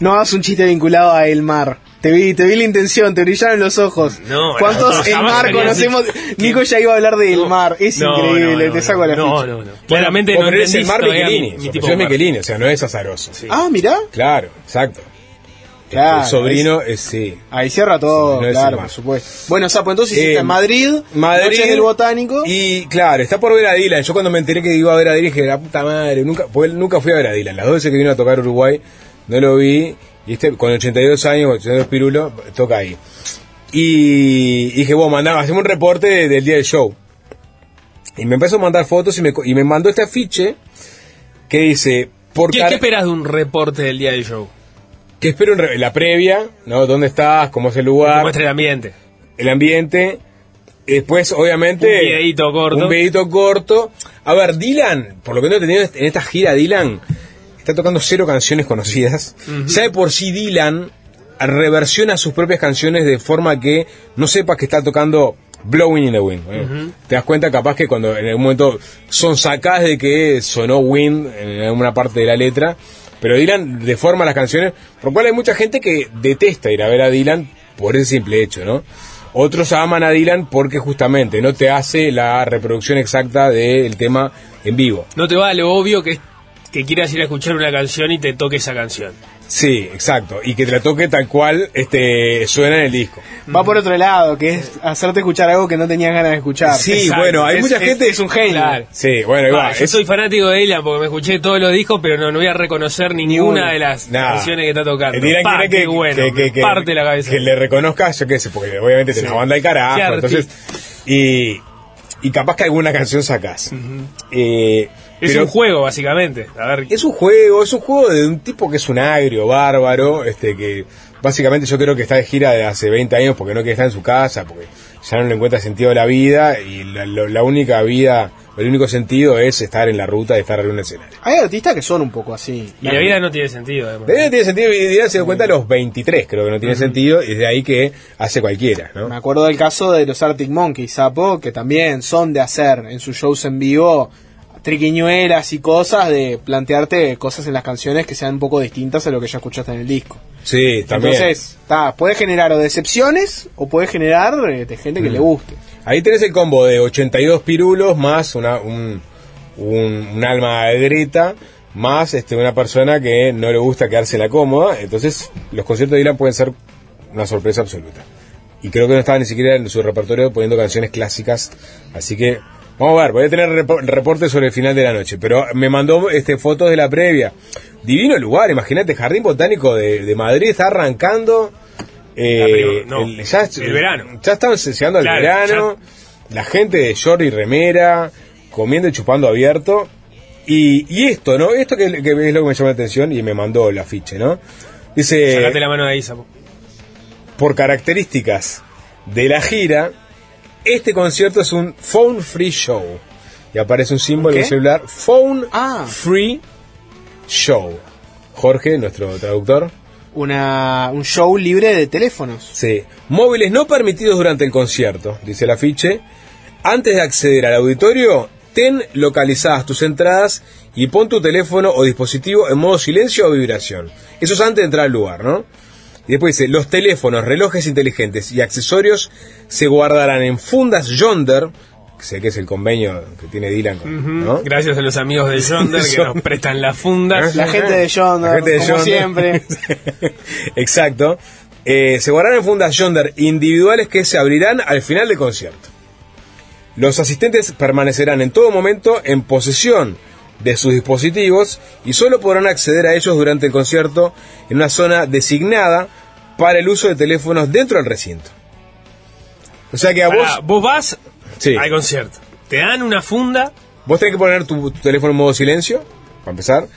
No hagas un chiste vinculado a el mar. Te vi, te vi la intención, te brillaron los ojos. No, ¿Cuántos no, el mar conocemos? así. Nico ya iba a hablar del mar. Es No, increíble, no, te saco la no, ficha. no, no. Claramente Bueno, no es el mar Michelini. mi- mi tipo apellido es de. Michelini, o sea, no es azaroso. Ah, mirá. Claro, exacto. Claro, el sobrino es, sí. Ahí cierra todo, Sí, no es claro, por supuesto. Bueno, Sapo, entonces Eh, hiciste en Madrid, Madrid Noches del Botánico. Y claro, está por ver a Dylan. Yo cuando me enteré que iba a ver a Dylan dije, la puta madre, nunca, él nunca fui a ver a Dylan. Las dos veces que vino a tocar Uruguay, no lo vi. Y este, con 82 años, 82 pirulo, toca ahí. Y, dije, bueno, mandá, hacemos un reporte de- del día del show. Y me empezó a mandar fotos y me, co- y me mandó este afiche que dice, por ¿Qué, qué esperas de un reporte del día del show? Que espero en la previa, ¿no? ¿Dónde estás? ¿Cómo es el lugar? muestre el ambiente. el ambiente. Después, obviamente. Un videíto corto. Un videíto corto. A ver, Dylan, por lo que no he entendido en esta gira, Dylan está tocando cero canciones conocidas. Ya de por sí Dylan reversiona sus propias canciones de forma que no sepas que está tocando Blowing in the Wind. ¿eh? Te das cuenta capaz que cuando en algún momento son sacadas de que sonó Wind en alguna parte de la letra. Pero Dylan deforma las canciones, por lo cual hay mucha gente que detesta ir a ver a Dylan por ese simple hecho, ¿no? Otros aman a Dylan porque justamente no te hace la reproducción exacta del tema en vivo. No te va a lo obvio que que quieras ir a escuchar una canción y te toque esa canción. Sí, exacto. Y que te la toque tal cual este, suena en el disco. Va por otro lado, que es hacerte escuchar algo que no tenías ganas de escuchar. Sí, Exacto. bueno, hay Es- mucha es- gente- Es un genio. Claro. Sí, bueno, ahí Ah, va. yo Es- soy fanático de Dylan porque me escuché todos los discos, pero no, no voy a reconocer ninguna de las canciones que está tocando. Pa, quiere qué que, bueno, que, que- que- parte la cabeza. que le reconozcas, yo qué sé, porque obviamente tiene Sí. una banda de carajo. Entonces, y y capaz que alguna canción sacás. Eh, Es pero- un juego, básicamente. A ver, Es un juego, es un juego de un tipo que es un agrio, bárbaro, este que básicamente yo creo que está de gira de hace 20 años porque no quiere estar en su casa, porque ya no le encuentra sentido a la vida y la, lo- la única vida, el único sentido es estar en la ruta de estar en un escenario. Hay artistas que son un poco así. y la vida no tiene sentido, además. De ahí no tiene sentido y ya se dio cuenta a los 23, creo que no tiene sentido, y es de ahí que hace cualquiera, ¿no? Me acuerdo del caso de los Arctic Monkeys, Sapo, que también son de hacer en sus shows en vivo triquiñuelas y cosas de plantearte cosas en las canciones que sean un poco distintas a lo que ya escuchaste en el disco. Sí, también. Entonces, ta, puede generar o decepciones o puede generar eh, de gente que Mm. le guste. Ahí tenés el combo de 82 pirulos más una, un, un, un alma de Greta más este, una persona que no le gusta quedarse la cómoda. Entonces, los conciertos de Dylan pueden ser una sorpresa absoluta. Y creo que no estaba ni siquiera en su repertorio poniendo canciones clásicas. Así que, vamos a ver, voy a tener repo- reporte sobre el final de la noche. Pero me mandó este, fotos de la previa. Divino lugar, imagínate, Jardín Botánico de, de Madrid está arrancando. eh, no, el, ya, el verano. Ya están llegando al Claro, verano. La gente de short y remera, comiendo y chupando abierto. Y, y esto, ¿no? Esto que, que es lo que me llamó la atención y me mandó el afiche, ¿no? Dice, Sacate la mano de ahí, Sapo. por características de la gira, este concierto es un phone free show. Y aparece un símbolo en celular, phone Ah. free show. Jorge, nuestro traductor. Una, un show libre de teléfonos. Sí. Móviles no permitidos durante el concierto, dice el afiche. Antes de acceder al auditorio, ten localizadas tus entradas y pon tu teléfono o dispositivo en modo silencio o vibración. Eso es antes de entrar al lugar, ¿no? Y después dice, los teléfonos, relojes inteligentes y accesorios se guardarán en fundas Yonder, que sé que es el convenio que tiene Dylan con, ¿no? Gracias a los amigos de Yonder que nos prestan las fundas. La gente de Yonder, La gente de como Yonder. siempre. Exacto. Eh, se guardarán en fundas Yonder individuales que se abrirán al final del concierto. Los asistentes permanecerán en todo momento en posesión de sus dispositivos y solo podrán acceder a ellos durante el concierto en una zona designada para el uso de teléfonos dentro del recinto. O sea que a Pará, vos, vos vas Sí. al concierto. Te dan una funda. vos tenés que poner tu, tu teléfono en modo silencio, para empezar.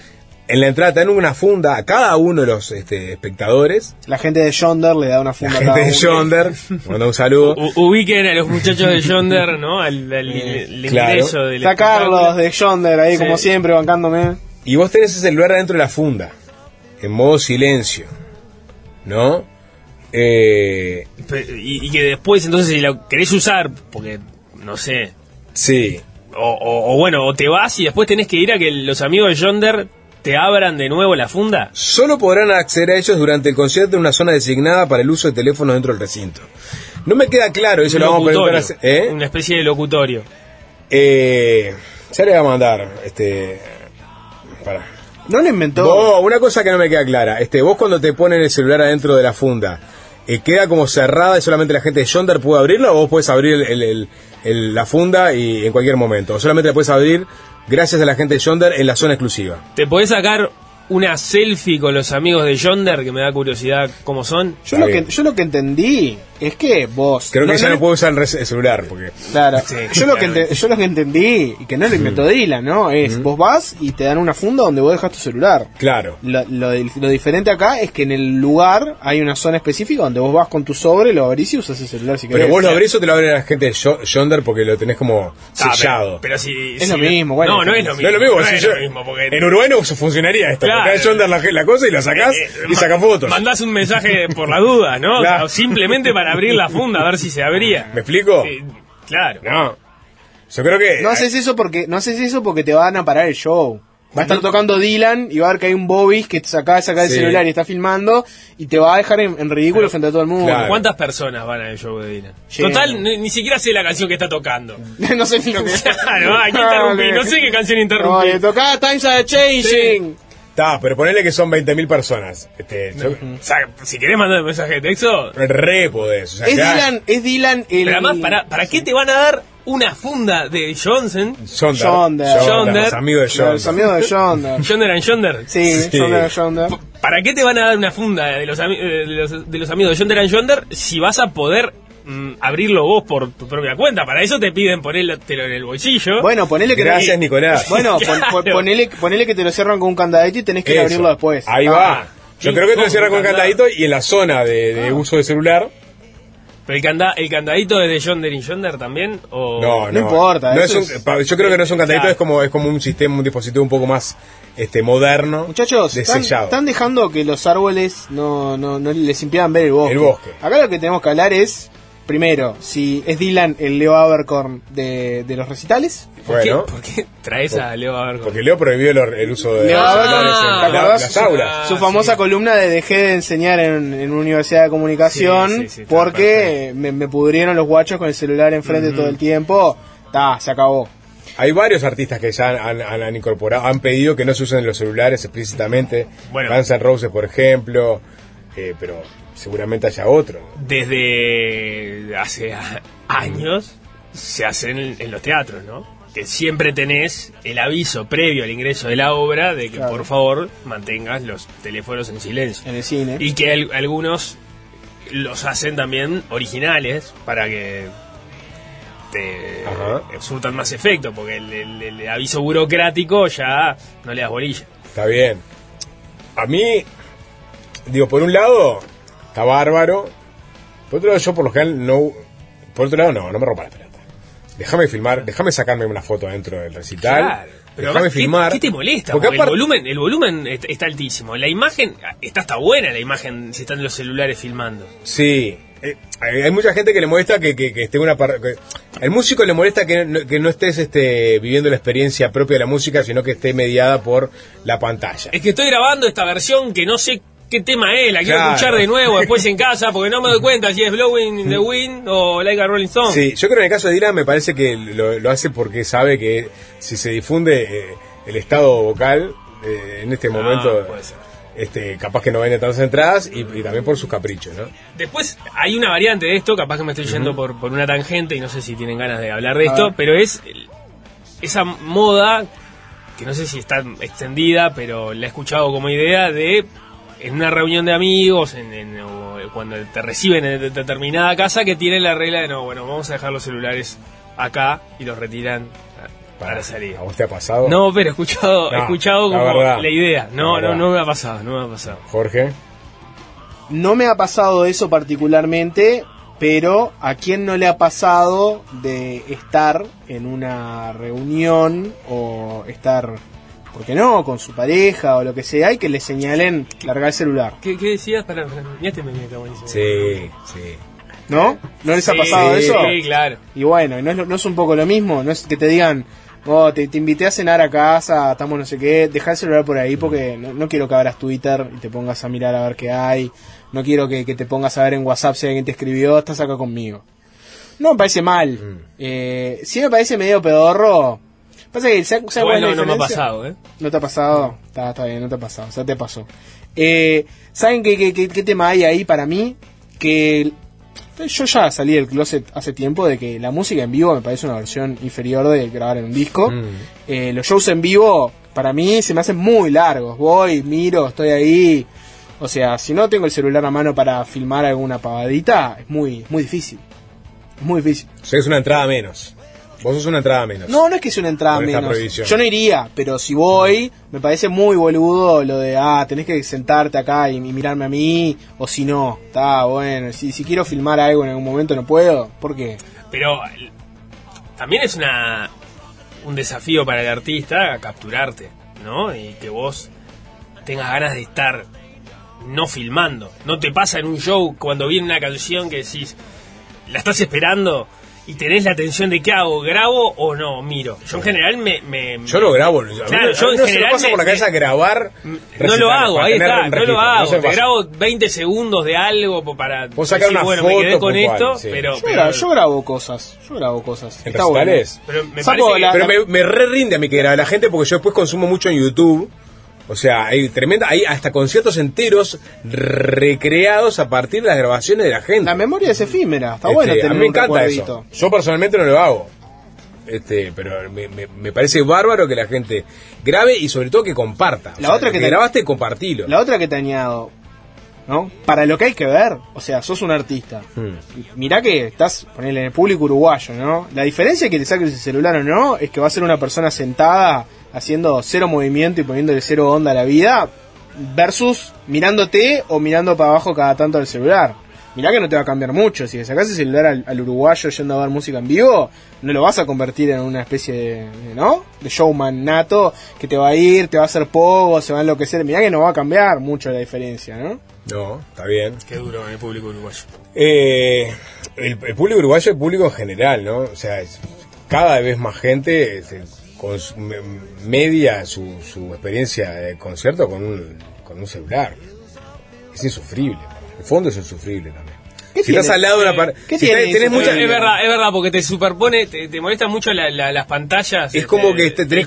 En la entrada te dan una funda a cada uno de los este, espectadores. La gente de Yonder le da una La funda a gente cada de. Yonder, manda un saludo. U- ubiquen a los muchachos de Yonder, ¿no? Al, al- el claro. ingreso del Está Carlos espectáculo. de Yonder ahí, Sí. como siempre, bancándome. Y vos tenés ese celular adentro de la funda, en modo silencio, ¿no? Eh, Y, y que después, entonces, si lo querés usar, porque, no sé, sí, o, o- o bueno, o te vas y después tenés que ir a que los amigos de Yonder te abran de nuevo la funda. solo podrán acceder a ellos durante el concierto en una zona designada para el uso de teléfonos dentro del recinto. No me queda claro, eso lo vamos a preguntar. a- ¿eh? Una especie de locutorio. Eh, ya le voy a mandar, este... Para. No lo inventó. Vos, una cosa que no me queda clara, este, vos cuando te ponen el celular adentro de la funda, eh, ¿queda como cerrada y solamente la gente de Yonder puede abrirla o vos puedes abrir el- la funda y en cualquier momento? ¿O solamente la puedes abrir gracias a la gente de Yonder en la zona exclusiva? ¿Te podés sacar una selfie con los amigos de Yonder, que me da curiosidad cómo son? Yo lo, que, yo lo que entendí es que vos. Creo que no- ya no- no puedo usar el, celular porque... Claro. Sí, yo, lo que yo lo que entendí, y que no lo inventó Dylan, ¿no? Es vos vas y te dan una funda donde vos dejas tu celular. Claro. Lo, lo di- lo diferente acá es que en el lugar hay una zona específica donde vos vas con tu sobre, lo abrís y usas el celular si querés. Pero vos lo abrís o te lo abre la gente de Yo- Yonder porque lo tenés como Ah, sellado. pero, pero si, Es si- lo mismo, bueno, No, no es lo No mismo. es lo mismo, no si es yo- lo mismo, porque en Uruguay no funcionaría esto, Claro. Porque hay Yonder la, la cosa y la sacás Eh, y saca fotos. Mandás un mensaje por la duda, ¿no? Claro. O simplemente para abrir la funda, a ver si se abría. ¿Me explico? Eh, claro. No. Yo creo que... No haces eso porque no haces eso porque te van a parar el show. Va a estar tocando Dylan y va a ver que hay un Bobby que se acaba de sacar el Sí. celular y está filmando y te va a dejar en, en ridículo frente a todo el mundo. Claro. ¿Cuántas personas van al show de Dylan? Total, ni, ni siquiera sé la canción que está tocando. no sé ni lo que Claro, hay que interrumpir. No sé qué canción interrumpir. tocaba Times Are Changing. Está, pero ponele que son 20.000 personas. Este, yo- O sea, si querés mandar un mensaje de texto. re podés. O sea, Es ya- Dylan, es Dylan el. Pero además, ¿para, ¿para qué te van a dar una funda de Johnson? Yonder. Yonder. Yonder. Los amigos de Yonder. Los amigos de Yonder. Yonder and Yonder. Sí, Sí. Yonder, Yonder. ¿Para qué te van a dar una funda de los, ami- de los, de los amigos de Yonder and Yonder si vas a poder mm, abrirlo vos por tu propia cuenta. Para eso te piden ponértelo en el bolsillo. Bueno, ponele que Gracias, Nicolás. Bueno, pon- ponele, ponele que te lo cierran con un candadito y tenés que Eso. abrirlo después. Ahí Ah. va. Yo Sí, creo que te lo ¿cómo cierra con candado? candadito y en la zona de, de uso de celular. Pero el, canda- el candadito es de Yonder y Yonder también. O... No, no. No importa, No eso es un- es- pa- yo creo que no es un candadito, Claro. es como es como un sistema, un dispositivo un poco más este moderno. Muchachos, de están, sellado. están dejando que los árboles no, no, no les impidan ver el bosque. El bosque. Acá lo que tenemos que hablar es, primero, si es Dylan el Leo Abercorn de, de los recitales. ¿Por, qué, Bueno, por qué traes a Leo Abercorn? porque Leo prohibió el, el uso de Leo celulares Abercorn, en las aulas. Su famosa columna de dejé de enseñar en, en una universidad de comunicación Sí, sí, sí, está porque me, me pudrieron los guachos con el celular enfrente todo el tiempo. Ta, se acabó. Hay varios artistas que ya han, han- han incorporado, han pedido que no se usen los celulares explícitamente. Bueno. Guns N' Roses, por ejemplo. eh, pero seguramente haya otro. Desde hace años se hacen en, los teatros, ¿no? Que siempre tenés el aviso previo al ingreso de la obra de que Claro. por favor mantengas los teléfonos en silencio. En el cine. Y que al- algunos los hacen también originales para que te Ajá. surtan más efecto, porque el, el- el aviso burocrático ya no le das bolilla. Está bien. A mí, digo, por un lado, está bárbaro. Por otro lado, yo por lo general no. Por otro lado, no, no me rompa la pelota. Déjame filmar, déjame sacarme una foto dentro del recital. Claro. Pero déjame además, ¿qué- filmar. ¿qué, te molesta? Porque Porque, aparte- el volumen, el volumen est- está altísimo. La imagen está hasta buena la imagen si están los celulares filmando. Sí. Eh, hay hay mucha gente que le molesta que, que, que esté una par- que- el músico le molesta que no, que no estés este, viviendo la experiencia propia de la música, sino que esté mediada por la pantalla. Es que estoy grabando esta versión que no sé qué tema es, la quiero Claro. escuchar de nuevo después en casa porque no me doy cuenta si es Blowing in the Wind o Like a Rolling Stone. Sí, yo creo que en el caso de Dylan me parece que lo, lo hace porque sabe que si se difunde eh, el estado vocal eh, en este Ah, momento, puede ser. este, capaz que no venden tantas entradas y, y también por sus caprichos, ¿no? Después hay una variante de esto, capaz que me estoy yendo por, por una tangente y no sé si tienen ganas de hablar de esto, ver. pero es esa moda, que no sé si está extendida, pero la he escuchado como idea de en una reunión de amigos, en, en- o cuando te reciben en de- determinada casa, que tienen la regla de no, bueno, vamos a dejar los celulares acá y los retiran para salir. ¿A vos te ha pasado? No, pero he escuchado, he escuchado la como verdad. la idea. No, La no, no me ha pasado, no me ha pasado. Jorge. No me ha pasado eso particularmente, pero a quién no le ha pasado de estar en una reunión o estar, ¿por qué no?, con su pareja o lo que sea y que le señalen largar el celular. ¿Qué, qué decías? Para, mirate, me. Sí, sí. ¿No? ¿No les ha Sí, pasado eso? Sí, claro. Y bueno, ¿no es, lo- no es un poco lo mismo? ¿No es que te digan, oh, te, te invité a cenar a casa, estamos no sé qué, deja el celular por ahí porque no, no quiero que abras Twitter y te pongas a mirar a ver qué hay, no quiero que, que te pongas a ver en WhatsApp si alguien te escribió, estás acá conmigo. No me parece mal. Eh, sí me parece medio pedorro. Pasa que, ¿sabes sabes cuál es la Bueno, no me ha pasado, ¿eh? ¿No te ha pasado? Está, está bien, no te ha pasado, o sea, te pasó. Eh, ¿Saben qué, qué, qué- qué tema hay ahí para mí? Que yo ya salí del closet hace tiempo de que la música en vivo me parece una versión inferior de grabar en un disco. Mm. Eh, los shows en vivo, para mí, se me hacen muy largos. Voy, miro, estoy ahí. O sea, si no tengo el celular a mano para filmar alguna pavadita, es muy, muy difícil. Es muy difícil. O sea, es una entrada menos. Vos sos una entrada menos. No, no es que sea una entrada Con esta menos. prohibición. Yo no iría, pero si voy, me parece muy boludo lo de, ah, tenés que sentarte acá y, y mirarme a mí, o si no, está bueno. Si, si quiero filmar algo en algún momento no puedo, ¿por qué? Pero el- también es una un desafío para el artista capturarte, ¿no? Y que vos tengas ganas de estar no filmando. No te pasa en un show cuando viene una canción que decís, la estás esperando y tenés la atención de qué hago, grabo o no, miro. Yo en general me... me- Yo lo grabo. a mí Claro, no- yo a mí en no se me general pasa me- por la cabeza grabar. No lo hago, ahí está, no lo hago. Te grabo 20 segundos de algo para Vos sacar una bueno, me quedé foto con esto, sí. pero, Yo, pero- gra- yo grabo cosas, yo grabo cosas. ¿En Está bueno. pero me la- re rinde a mí que grabe la gente porque yo después consumo mucho en YouTube. O sea, hay tremenda, hay hasta conciertos enteros recreados a partir de las grabaciones de la gente. La memoria es efímera, está Este, bueno a tener mí me encanta recuerdito. eso. Yo personalmente no lo hago. Este, pero me, me- me parece bárbaro que la gente grabe y sobre todo que comparta. O La sea, otra que que te- grabaste, compartilo. La otra que te añado, ¿no? Para lo que hay que ver, o sea, sos un artista. Mirá que estás, ponele, en el público uruguayo, ¿no? La diferencia que te saques el celular o no es que va a ser una persona sentada haciendo cero movimiento y poniéndole cero onda a la vida versus mirándote o mirando para abajo cada tanto al celular. Mirá que no te va a cambiar mucho. Si le sacás el celular al, al uruguayo yendo a ver música en vivo, no lo vas a convertir en una especie de, de, ¿no? De showman nato que te va a ir, te va a hacer poco, se va a enloquecer. Mirá que no va a cambiar mucho la diferencia, ¿no? No, está bien. Qué duro en el público uruguayo. Eh, el, el público uruguayo es el público en general, ¿no? O sea, es- cada vez más gente es, con su- me- media su, su experiencia de concierto con un, con un celular. Es insufrible. El fondo es insufrible también. ¿Qué Si estás tiene? al lado de una Es verdad, es verdad, porque te superpone, te, te molestan mucho la- la- las pantallas. Es como que te- tenés-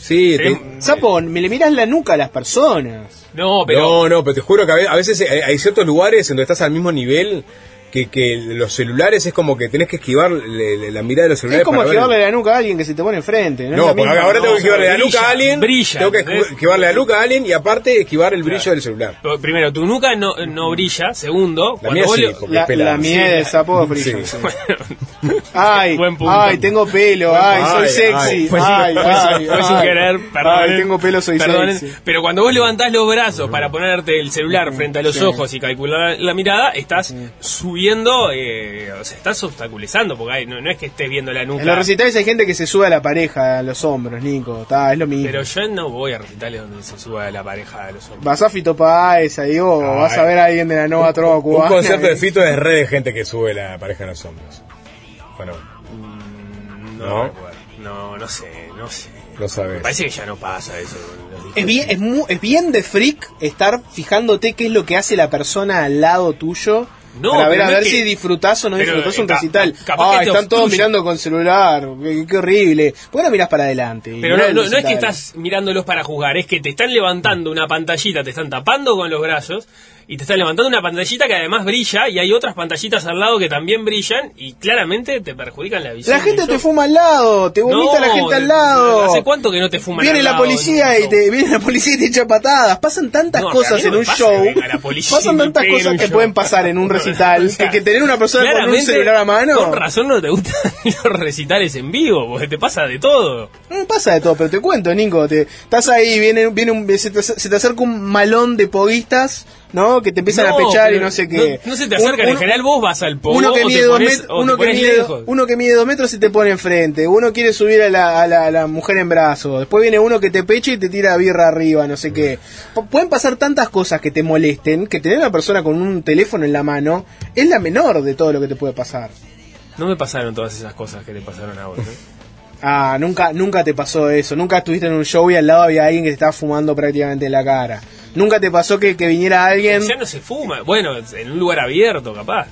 Sí, te- Sapo, me le mirás la nuca a las personas. No, pero. No, no, pero te juro que a ve- a veces hay, hay ciertos lugares en donde estás al mismo nivel que, que los celulares es como que tenés que esquivar le- le- la mirada de los celulares. Es como para ver- esquivarle la nuca a alguien que se te pone enfrente. No, No, porque ahora tengo que esquivarle la brilla, nuca a alguien, brilla, tengo que ¿entendés? esquivarle la nuca a alguien y aparte esquivar el brillo del celular. Primero, tu nuca no, no brilla. Segundo, La mía vos sí, La, la mía de sapo brilla. Sí. sí. Ay, Buen punto. ay, tengo pelo, ay, punto. soy Ay, sexy. ay. Fue sin- Ay, ay, sin- fue sin ay. querer, perdonen. Ay, tengo pelo, soy Perdonen, sexy. Pero cuando vos levantás los brazos para ponerte el celular frente a los ojos y calcular la mirada, estás subiendo, eh, o sea, estás obstaculizando, porque hay- no, no es que estés viendo la nuca. En los recitales hay gente que se sube a la pareja a los hombros, Nico. Está, es lo mismo. Pero yo no voy a recitales donde se suba la pareja a los hombros. Vas a Fito Páez ahí o vas a ver a alguien de la nueva trova Un cubana. concierto de ahí. Fito es re de gente que sube la pareja en los hombros. Bueno, No, ¿No? no, no sé, no sé. no sabes. Me parece que ya no pasa eso. Es bien, es, mu- es bien de freak estar fijándote qué es lo que hace la persona al lado tuyo. No, para ver a ver es que- si disfrutás o no pero, disfrutás eh, un recital. capaz Ah, están todos mirando con celular. Qué, qué horrible. ¿Por qué no mirás para adelante? Pero no, no, no es que estás mirándolos para juzgar, es que te están levantando una pantallita, te están tapando con los brazos y te están levantando una pantallita que además brilla y hay otras pantallitas al lado que también brillan y claramente te perjudican la visión. La gente te fuma al lado, te vomita No, la gente al lado. ¿Hace cuánto que no te fuman Viene al la lado policía y te viene la policía y te echa patadas. Pasan tantas cosas en un show. venga Pasan tantas cosas que pueden pasar en un recital O sea, que, que tener una persona con un celular a mano. Con razón no te gustan los recitales en vivo, porque te pasa de todo. No pasa de todo, pero te cuento, Nico. Te, estás ahí, viene, viene un, se, te, se te acerca un malón de poguistas, ¿no? Que te empiezan a pechar y no sé qué. No, no se te acercan, en general vos vas al pogo uno que o mide te dos pones, met- o uno te que mide, lejos. uno que mide dos metros y te pone enfrente, uno quiere subir a la, a la, a la mujer en brazos, después viene uno que te pecha y te tira birra arriba, no sé qué. P- Pueden pasar tantas cosas que te molesten, que tener una persona con un teléfono en la mano es la menor de todo lo que te puede pasar. No me pasaron todas esas cosas que te pasaron a vos. ¿eh? Ah, nunca, nunca te pasó eso. Nunca estuviste en un show y al lado había alguien que te estaba fumando prácticamente en la cara. Nunca te pasó que, que viniera alguien. Ya no se fuma. Bueno, en un lugar abierto, capaz.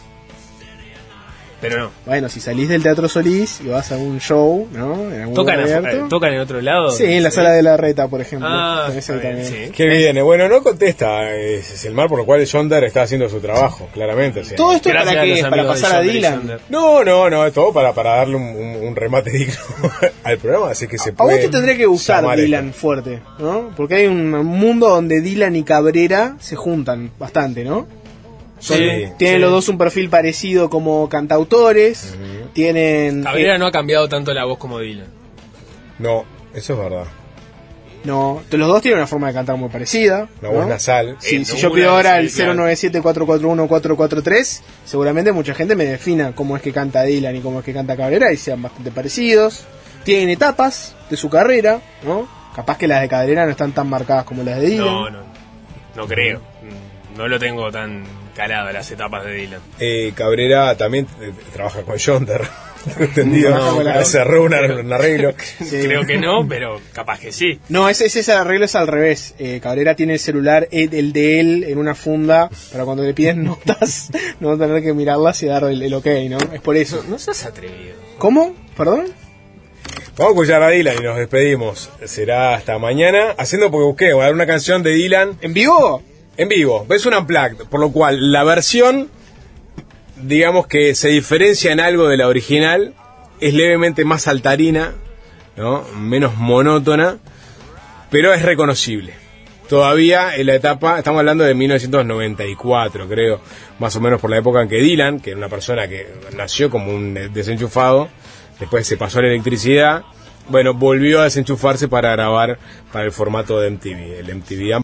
Pero no. Bueno, si salís del Teatro Solís y vas a un show, ¿no? En algún ¿Tocan, lugar afu- abierto. eh, ¿Tocan en otro lado? Sí, en la sala de la reta, por ejemplo. Ah, bien, sí. ¿Qué viene? Bueno, no contesta. Es, es el mal por el cual Yonder está haciendo su trabajo, claramente. o sea. Todo esto Gracias para qué? Para pasar a Dylan. No, no, no, es todo para, para darle un, un- un remate digno al programa, así que se A vos puede. te tendría que gustar Dylan fuerte, ¿no? Porque hay un mundo donde Dylan y Cabrera se juntan bastante, ¿no? Son- Sí, tienen sí. los dos un perfil parecido como cantautores. Tienen. Cabrera eh, no ha cambiado tanto la voz como Dylan. No, eso es verdad. no, los dos tienen una forma de cantar muy parecida. La ¿no? voz nasal. Sí, Eh, si no, yo pido ahora el sí, claro. 097-441-443, seguramente mucha gente me defina cómo es que canta Dylan y cómo es que canta Cabrera y sean bastante parecidos. Tienen etapas de su carrera, ¿no? Capaz que las de Cabrera no están tan marcadas como las de Dylan. No, no. No creo. No lo tengo tan calado las etapas de Dylan. Eh, Cabrera también eh, trabaja con Yonder. ¿Entendido? No, claro. Cerró un arreglo. Sí. Creo que no, pero capaz que sí. No, ese, ese arreglo es al revés. Eh, Cabrera tiene el celular, el de él, en una funda para cuando le piden notas, no tener que mirarlas y dar el, el ok, ¿no? Es por eso. No seas atrevido. ¿Cómo? ¿Perdón? Vamos a escuchar a Dylan y nos despedimos. Será hasta mañana. Haciendo porque busqué, voy a dar una canción de Dylan. ¿En vivo? En vivo. Ves un unplugged, por lo cual la versión, digamos que se diferencia en algo de la original, es levemente más saltarina, ¿no? menos monótona, pero es reconocible. todavía en la etapa, estamos hablando de 1994, creo, más o menos por la época en que Dylan, que era una persona que nació como un desenchufado, después se pasó a la electricidad, bueno, volvió a desenchufarse para grabar para el formato de MTV, el MTV